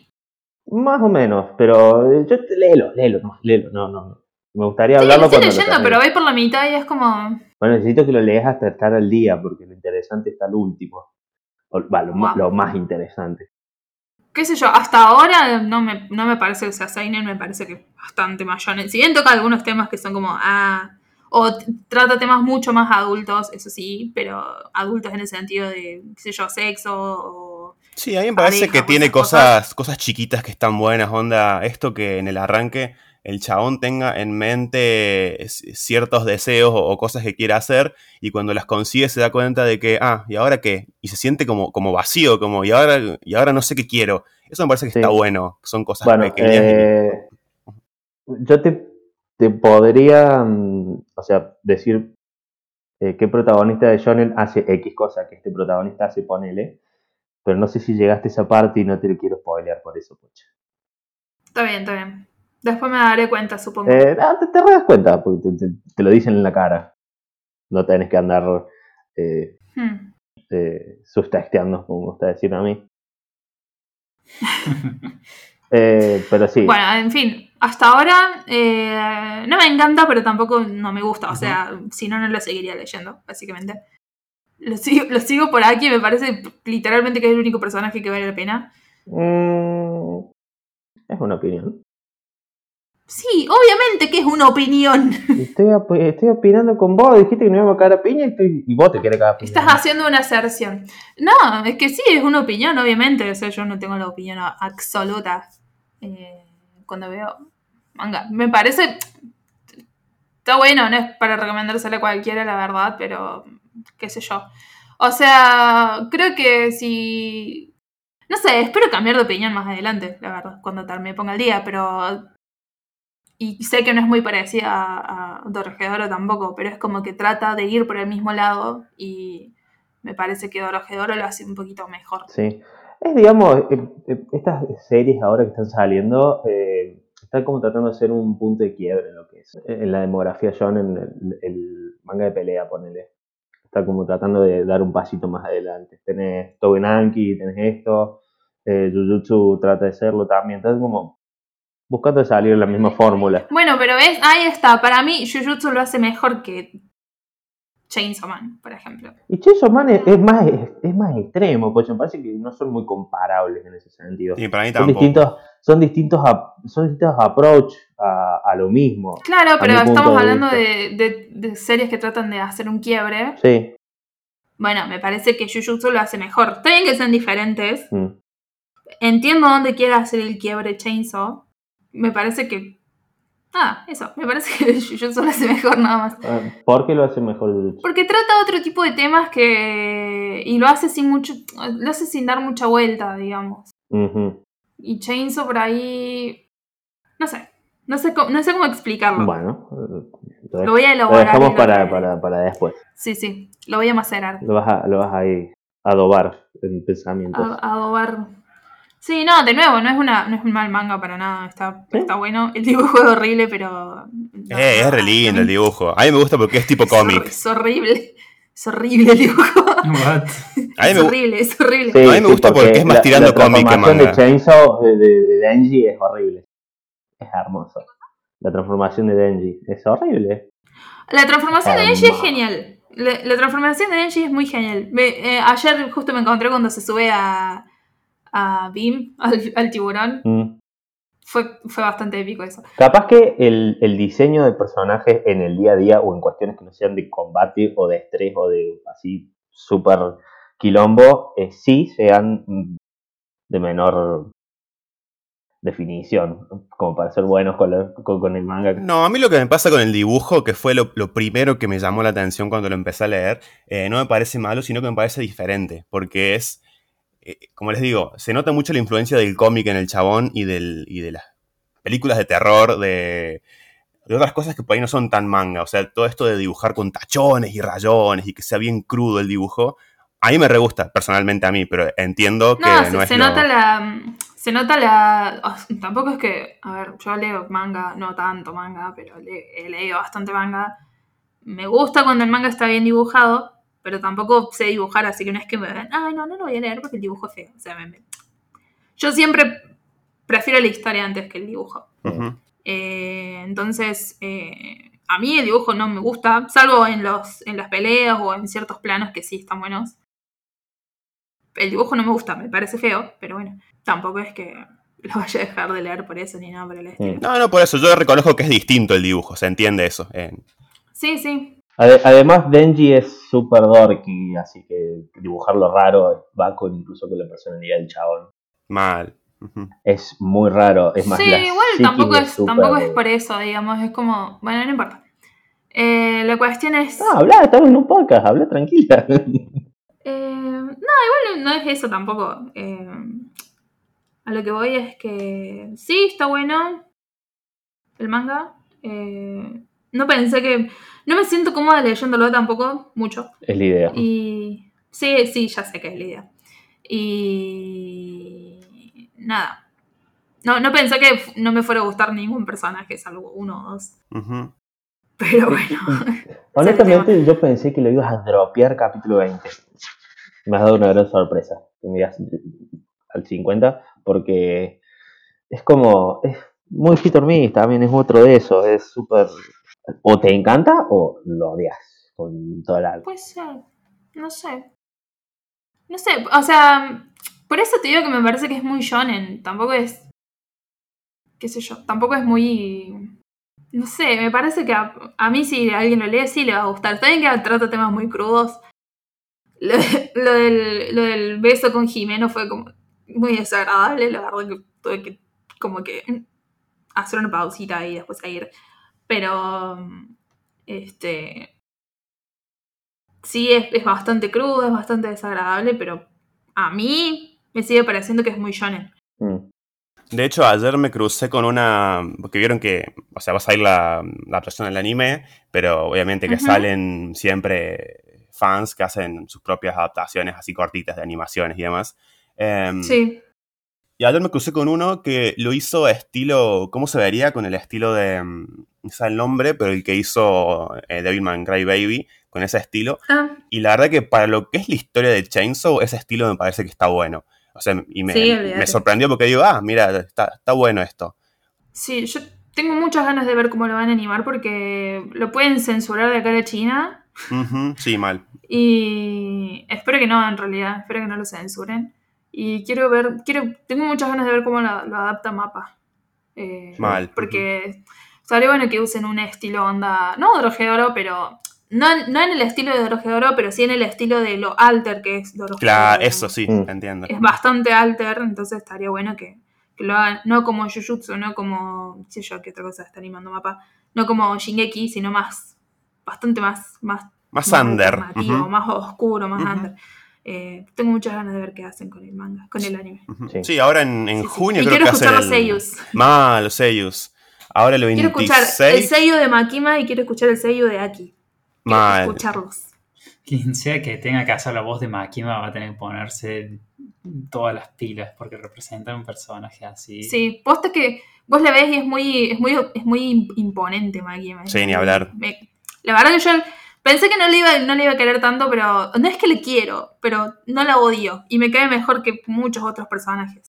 más o menos, pero eh, yo léelo, léelo, no, léelo, no, no, no. Me gustaría Sí, lo hablarlo estoy lo leyendo, pero voy por la mitad y es como. Bueno, necesito que lo leas hasta estar al día, porque lo interesante está al último. O, va, lo, Wow. lo más interesante. Qué sé yo, hasta ahora no me, no me parece que sea Seinen, me parece que es bastante shonen. Si bien toca algunos temas que son como, ah, o trata temas mucho más adultos, eso sí, pero adultos en el sentido de, qué sé yo, sexo o... Sí, a mí me parece Pareja, que o tiene cosas, cosas chiquitas que están buenas, onda, esto que en el arranque el chabón tenga en mente c- ciertos deseos o, o cosas que quiere hacer y cuando las consigue se da cuenta de que, ah, ¿y ahora qué? Y se siente como, como vacío, como, ¿y ahora, y ahora no sé qué quiero? Eso me parece que Sí. está bueno, son cosas Bueno, pequeñas. y- eh, yo te, te podría, mm, o sea, decir eh, qué protagonista de Shonen hace X cosa que este protagonista hace, ponele, pero no sé si llegaste a esa parte y no te lo quiero spoilear por eso, pocha. Está bien, está bien. Después me daré cuenta, supongo. Eh, ah, te, te das cuenta, porque te, te- te lo dicen en la cara. No tenés que andar eh, Hmm. eh, subtexteando, como me gusta decir a mí. Eh, pero sí, Bueno, en fin, hasta ahora eh, no me encanta, pero tampoco no me gusta. O sea, si no, no lo seguiría leyendo, básicamente. Lo sigo, lo sigo por aquí, me parece literalmente que es el único personaje que vale la pena. mm, es una opinión. Sí, obviamente que es una opinión. Estoy, op- estoy opinando con vos, dijiste que no íbamos a caer a piña y, estoy- y vos te querés caer a piña. Estás haciendo una aserción. No, es que sí, es una opinión, obviamente. O sea, yo no tengo la opinión absoluta eh, cuando veo manga. Me parece. Está bueno, no es para recomendárselo a cualquiera, la verdad, pero qué sé yo. O sea, creo que si. No sé, espero cambiar de opinión más adelante, la verdad, cuando me ponga al día, pero. Y sé que no es muy parecida a, a Dorohedoro tampoco, pero es como que trata de ir por el mismo lado y me parece que Dorohedoro lo hace un poquito mejor. Sí. Es, digamos, eh, eh, estas series ahora que están saliendo eh, están como tratando de ser un punto de quiebre en lo que es. En la demografía shonen, el, el manga de pelea, ponele. Está como tratando de dar un pasito más adelante. Tenés Togenanki, tenés esto, Jujutsu trata de serlo también. Estás como buscando salir en la misma fórmula. Bueno, pero ves, ahí está. Para mí, Jujutsu lo hace mejor que Chainsaw Man, por ejemplo. Y Chainsaw Man es, es más, es, es más extremo, pues me parece que no son muy comparables en ese sentido. Y para mí son tampoco. distintos, son distintos, ap- son distintos approach a, a lo mismo. Claro, A pero estamos de hablando vista. de, de- de series que tratan de hacer un quiebre. Sí. Bueno, me parece que Jujutsu lo hace mejor. Está bien que sean diferentes. mm. Entiendo dónde quiere hacer el quiebre Chainsaw. Me parece que. Ah, eso. Me parece que Jujutsu lo hace mejor nada más. Ah, ¿Por qué lo hace mejor Jujutsu? Porque trata otro tipo de temas que. Y lo hace sin mucho. Lo hace sin dar mucha vuelta, digamos. Y Chainsaw por ahí. No sé. No sé cómo, no sé cómo explicarlo. Bueno, eh, lo, Lo voy a lo elaborar. dejamos lo- para, para, para después. Sí, sí. Lo voy a macerar. Lo vas a, lo vas a ir adobar en pensamientos. A- adobar. Sí, no, de nuevo, no es, una, no es un mal manga para nada. Está, está bueno. El dibujo es horrible, pero. no, Eh, es re lindo el dibujo. A mí me gusta porque es tipo cómic. Es horrible. Es horrible el dibujo. What? A mí es me horrible, es horrible. Sí, A mí me gusta porque es más la- tirando la cómic que transformación de manga. Chainsaw eh, de, de Denji es horrible. Es hermoso. La transformación de Denji es horrible. La transformación de Denji es genial. La, la transformación de Denji es muy genial. Me- eh, ayer justo me encontré cuando se sube a, a Beam, al, al tiburón. Mm. Fue, fue bastante épico eso. Capaz que el, el diseño de personajes en el día a día o en cuestiones que no sean de combate o de estrés o de así super quilombo, eh, sí sean de menor definición, como para ser buenos con, la- con, con el manga. No, a mí lo que me pasa con el dibujo, que fue lo, lo primero que me llamó la atención cuando lo empecé a leer, eh, no me parece malo, sino que me parece diferente, porque es, eh, como les digo, se nota mucho la influencia del cómic en el chabón y, del, y de las películas de terror, de, de otras cosas que por ahí no son tan manga, o sea, todo esto de dibujar con tachones y rayones y que sea bien crudo el dibujo, a mí me re gusta, personalmente a mí, pero entiendo que No, no, se, es se lo- nota la. Se nota la. oh, tampoco es que. A ver, yo leo manga, no tanto manga, pero le- he leído bastante manga. Me gusta cuando el manga está bien dibujado, pero tampoco sé dibujar, así que no es que me vean. Ay, no, no lo voy a leer porque el dibujo es feo. O sea, me- me- yo siempre prefiero la historia antes que el dibujo. Eh, entonces, eh, a mí el dibujo no me gusta, salvo en, los, en las peleas o en ciertos planos que sí están buenos. El dibujo no me gusta, me parece feo, pero bueno, tampoco es que lo vaya a dejar de leer por eso ni nada por el estilo. No, no, por eso, yo reconozco que es distinto el dibujo, se entiende eso. eh, Sí, sí. Ade- Además, Denji es súper dorky, así que dibujarlo raro va con incluso con la personalidad del chabón. mal. Es muy raro, es más sí, igual tampoco es, tampoco es por eso, digamos, es como, bueno, no importa. Eh, la cuestión es... No, habla, estamos en un podcast, habla tranquila. Eh, no, igual no es eso tampoco. Eh, a lo que voy es que sí, está bueno el manga. Eh, no pensé que... No me siento cómoda leyéndolo tampoco, mucho. es la idea. Y sí, sí, ya sé que es la idea. Y nada. No, no pensé que no me fuera a gustar ningún personaje, salvo uno o dos. Pero bueno. Honestamente, yo pensé que lo ibas a dropear capítulo 20. Me has dado una gran sorpresa. Que me digas al 50, porque es como. Es muy hit or miss también, es otro de esos. Es súper. O te encanta o lo odias con toda la. Puede ser. No sé. No sé, o sea, por eso te digo que me parece que es muy shonen. Tampoco es. qué sé yo, tampoco es muy. No sé, me parece que a, a mí si alguien lo lee sí le va a gustar. Está que trata temas muy crudos. Lo, del, beso con Jimeno fue como muy desagradable, la verdad que tuve que como que hacer una pausita y después seguir. Pero este sí es, es bastante crudo, es bastante desagradable, pero a mí me sigue pareciendo que es muy shonen. Mm. De hecho, ayer me crucé con una. Porque vieron que. O sea, va a salir la, la adaptación del anime, pero obviamente que salen siempre fans que hacen sus propias adaptaciones así cortitas de animaciones y demás. Em, Sí. Y ayer me crucé con uno que lo hizo estilo. ¿Cómo se vería? Con el estilo de. Sé el nombre, pero el que hizo eh, Devilman Crybaby, con ese estilo. Ah, Y la verdad que para lo que es la historia de Chainsaw, ese estilo me parece que está bueno. O sea, y me, Sí, olvídate. me sorprendió porque digo, ah, mira, está, está bueno esto. sí, yo tengo muchas ganas de ver cómo lo van a animar porque lo pueden censurar de acá de China. Sí, mal. Y espero que no, en realidad, espero que no lo censuren. Y quiero ver, quiero, tengo muchas ganas de ver cómo lo, lo adapta Mapa. Eh, Mal. Porque estaría bueno que usen un estilo onda, no Dorohedoro, pero no, no en el estilo de Dorohedoro, pero sí en el estilo de lo alter que es Dorohedoro. Claro, eso sí, Mm. entiendo. Es bastante alter, entonces estaría bueno que, que lo hagan, no como Jujutsu, no como, qué sé yo, qué otra cosa está animando Mapa, no como Shingeki, sino más, bastante más, más Más under. alternativo, ujú, más oscuro, más under. Eh, tengo muchas ganas de ver qué hacen con el manga, con el anime. Sí. Sí, ahora en, en Sí, sí. junio Y creo quiero que hacen escuchar los el... seiyus. Mal, los seiyus. Ahora el Quiero 26. escuchar el sello de Makima y quiero escuchar el sello de Aki. Quiero Mal. escucharlos. Quien sea que tenga que hacer la voz de Makima va a tener que ponerse todas las pilas porque representa un personaje así. Sí, posta que vos la ves y es muy, es muy, es muy imponente Makima. Sí, ni hablar. Me- la verdad que yo pensé que no le, iba, no le iba a querer tanto, pero no es que le quiero, pero no la odio. Y me cae mejor que muchos otros personajes.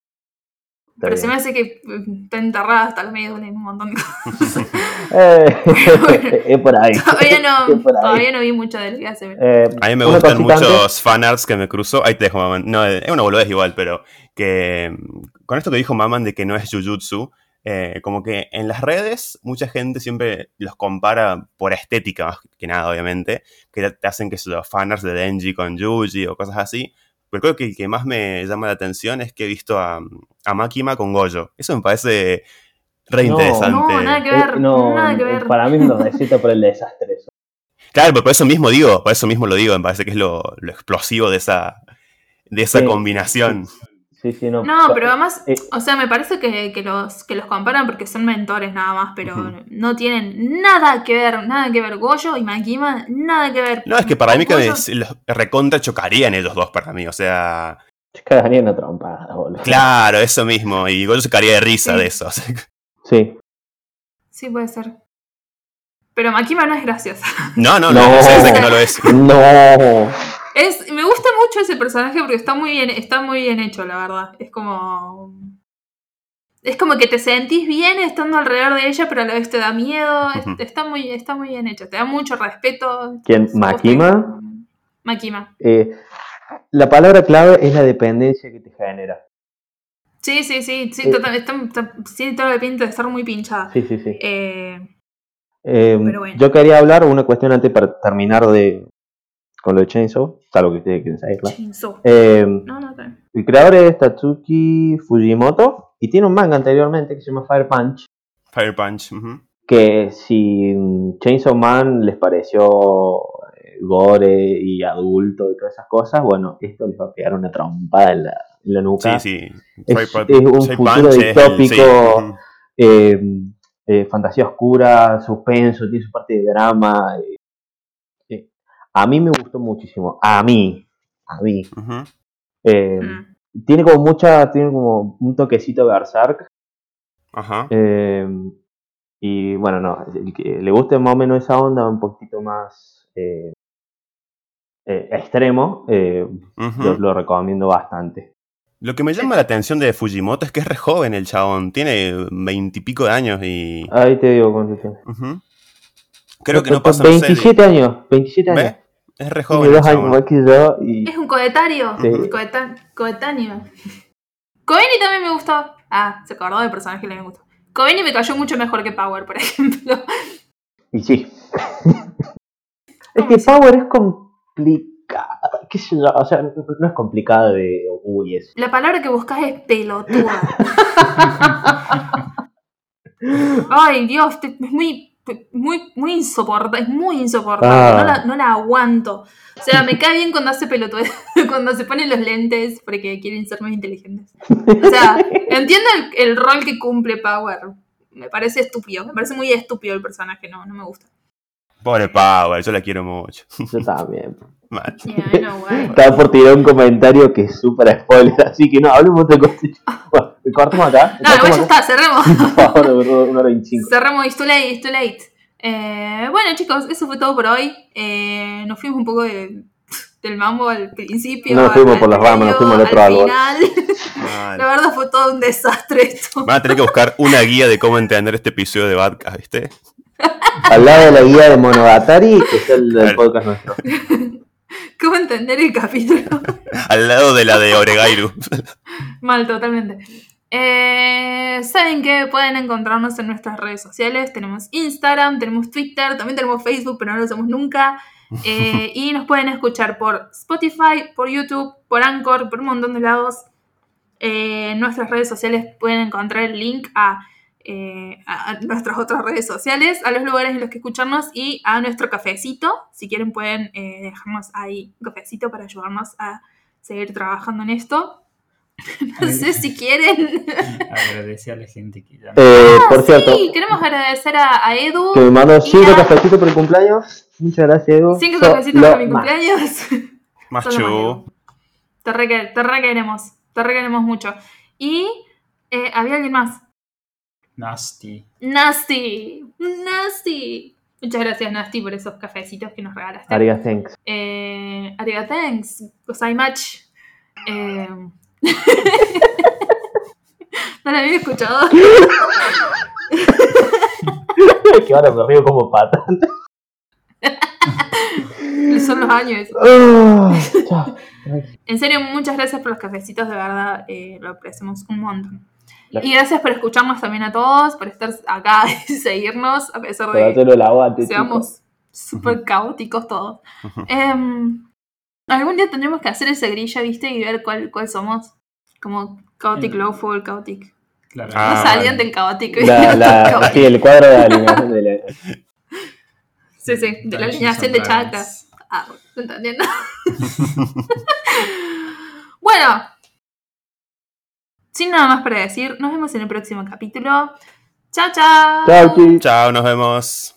Está Pero se me bien. hace que mm, está enterrada hasta los medios en un montón de cosas. Eh, es por ahí. todavía, no, por ahí. todavía no vi mucho de lo que hace. Eh, A mí me gustan muchos fanarts que me cruzó. Ahí te dejo, Maman. No, es una boludez igual, pero que mm, con esto que dijo Maman de que no es Jujutsu, eh, como que en las redes mucha gente siempre los compara por estética, más que nada, obviamente, que te hacen que los fanarts de Denji con Yuji o cosas así. Pero creo que el que más me llama la atención es que he visto a, a Makima con Goyo. Eso me parece re No. interesante. No, nada que Eh, ver. no, nada que ver. para mí me lo receta por el desastre eso. Claro, pero por eso mismo digo, por eso mismo lo digo, me parece que es lo, lo explosivo de esa, de esa Sí. combinación. Sí, sí, no. No, pero además, Eh, o sea, me parece que, que los, que los comparan porque son mentores nada más, pero no tienen nada que ver, nada que ver Goyo y Makima, nada que ver. No, es que para mí que Goyo- me- los recontra chocarían ellos dos para mí, o sea, se cagaría una trompada, boludo. claro, eso mismo, y yo se caería de risa Sí. de eso. sea, Sí. Sí, puede ser. Pero Makima no es graciosa. No, no, no, No. sé, sé que no lo es. No. Es, me gusta mucho ese personaje porque está muy bien, está muy bien hecho, la verdad. Es como. Es como que te sentís bien estando alrededor de ella, pero a la vez te da miedo. Está, muy, está muy bien hecho. Te da mucho respeto. ¿Quién? ¿Makima? Makima. Eh, la palabra clave es la dependencia que te genera. Sí, sí, sí. sí Eh. total- está, está- tiene toda la pinta de estar muy pinchada. Sí, sí, sí. Eh, Eh, pero bueno. Yo quería hablar una cuestión antes para terminar de con lo de Chainsaw, salvo que ustedes quieren saberla. Chainsaw. Eh, No, no, bien. el creador es Tatsuki Fujimoto y tiene un manga anteriormente que se llama Fire Punch. Fire Punch. ujú. Que si Chainsaw Man les pareció eh, gore y adulto y todas esas cosas, bueno, esto les va a pegar una trompada en la, en la nuca. Sí, sí. Es- Fire Punch- es un Fire futuro Punch es el- distópico. sí, eh, eh, fantasía oscura, suspenso, tiene su parte de drama. A mí me gustó muchísimo. A mí. A mí. Eh, Mm. Tiene como mucha. Tiene como un toquecito de Berserk. Ajá. Eh, y bueno, no, el que le guste más o menos esa onda, un poquito más eh, eh, extremo, eh, Ujú. lo, lo recomiendo bastante. Lo que me llama la atención de Fujimoto es que es re joven el chabón. Tiene veintipico de años y. Ahí te digo cuánto tiene. Ujú. Creo que no pasa no sé, de- 27 años, 27 años. ¿Ve? Es re joven. el dos años chabón. más que yo y Es un coetario. Sí. Coeta- coetáneo. También me gustó. Ah, se acordó del personaje que le me gustó. Coeni me cayó mucho mejor que Power, por ejemplo. Y sí. es ¿Cómo que? Power es complicada. ¿Qué sé yo? O sea, no es complicada de. Uy, eso. La palabra que buscas es pelotuda. Ay, Dios, te- es muy, muy, muy insoportable. Es muy insoportable. Ah. No, la, no la aguanto. O sea, me cae bien cuando hace pelotuda. cuando se ponen los lentes porque quieren ser más inteligentes. O sea, entiendo el, el rol que cumple Power. Me parece estúpido. Me parece muy estúpido el personaje. No, no me gusta. Pobre Power, yo la quiero mucho. Yo también. Yeah. Estaba por tirar un comentario que es súper spoiler, así que no, hablemos de cosas. Bueno, cortamos acá. No, igual ya está, cerremos. Por favor, una hora veinticinco. Cerramos, it's too late, it's too late. Eh, bueno, chicos, eso fue todo por hoy. Eh, nos fuimos un poco de- del mambo al principio. No nos fuimos al por las ramas, nos fuimos al otro árbol. La verdad fue todo un desastre esto. Van a tener que buscar una guía de cómo entender este episodio de Badcast, ¿viste? Al lado de la guía de Monogatari, que es el del Claro. podcast nuestro. ¿Cómo entender el capítulo? Al lado de la de Oregairu. Mal, totalmente. Eh, Saben que pueden encontrarnos en nuestras redes sociales. Tenemos Instagram, tenemos Twitter, también tenemos Facebook, pero no lo usamos nunca. Eh, y nos pueden escuchar por Spotify, por YouTube, por Anchor, por un montón de lados. Eh, en nuestras redes sociales pueden encontrar el link a, eh, a- nuestras otras redes sociales, a los lugares en los que escucharnos y a nuestro cafecito. Si quieren pueden eh, dejarnos ahí un cafecito para ayudarnos a seguir trabajando en esto. No sé si quieren. Agradecer a la gente que ya Eh, por cierto, Ah, Sí, queremos agradecer a, a Edu. que me mandó 5 Mira. cafecitos por el cumpleaños. Muchas gracias, Edu. Cinco Sos cafecitos para mi más. cumpleaños. Edu. Te re, te re queremos. Te re queremos mucho. Y eh, había alguien más. Nasty. Nasty. Nasty. Muchas gracias, Nasty, por esos cafecitos que nos regalaste. Ariga, thanks. Eh, ariga thanks. Gozaimachi. Eh... no la había escuchado. que ahora me río como pata. Son los años. Ah. En serio, muchas gracias por los cafecitos, de verdad, eh, lo apreciamos un montón. Y gracias por escucharnos también a todos, por estar acá y seguirnos, a pesar de que seamos súper caóticos todos. Em, algún día tendremos que hacer ese grilla, ¿viste? Y ver cuál, cuál somos. Como Chaotic Mm. Lawful, Chaotic. Claro. Ah, no salían del Chaotic. La, la, sí, el cuadro de alineación de la... Sí, sí, de la alineación de chakras. Ah, ¿se entendiendo? bueno, sin nada más para decir, nos vemos en el próximo capítulo. Chao, chao. Chao. Chao, nos vemos.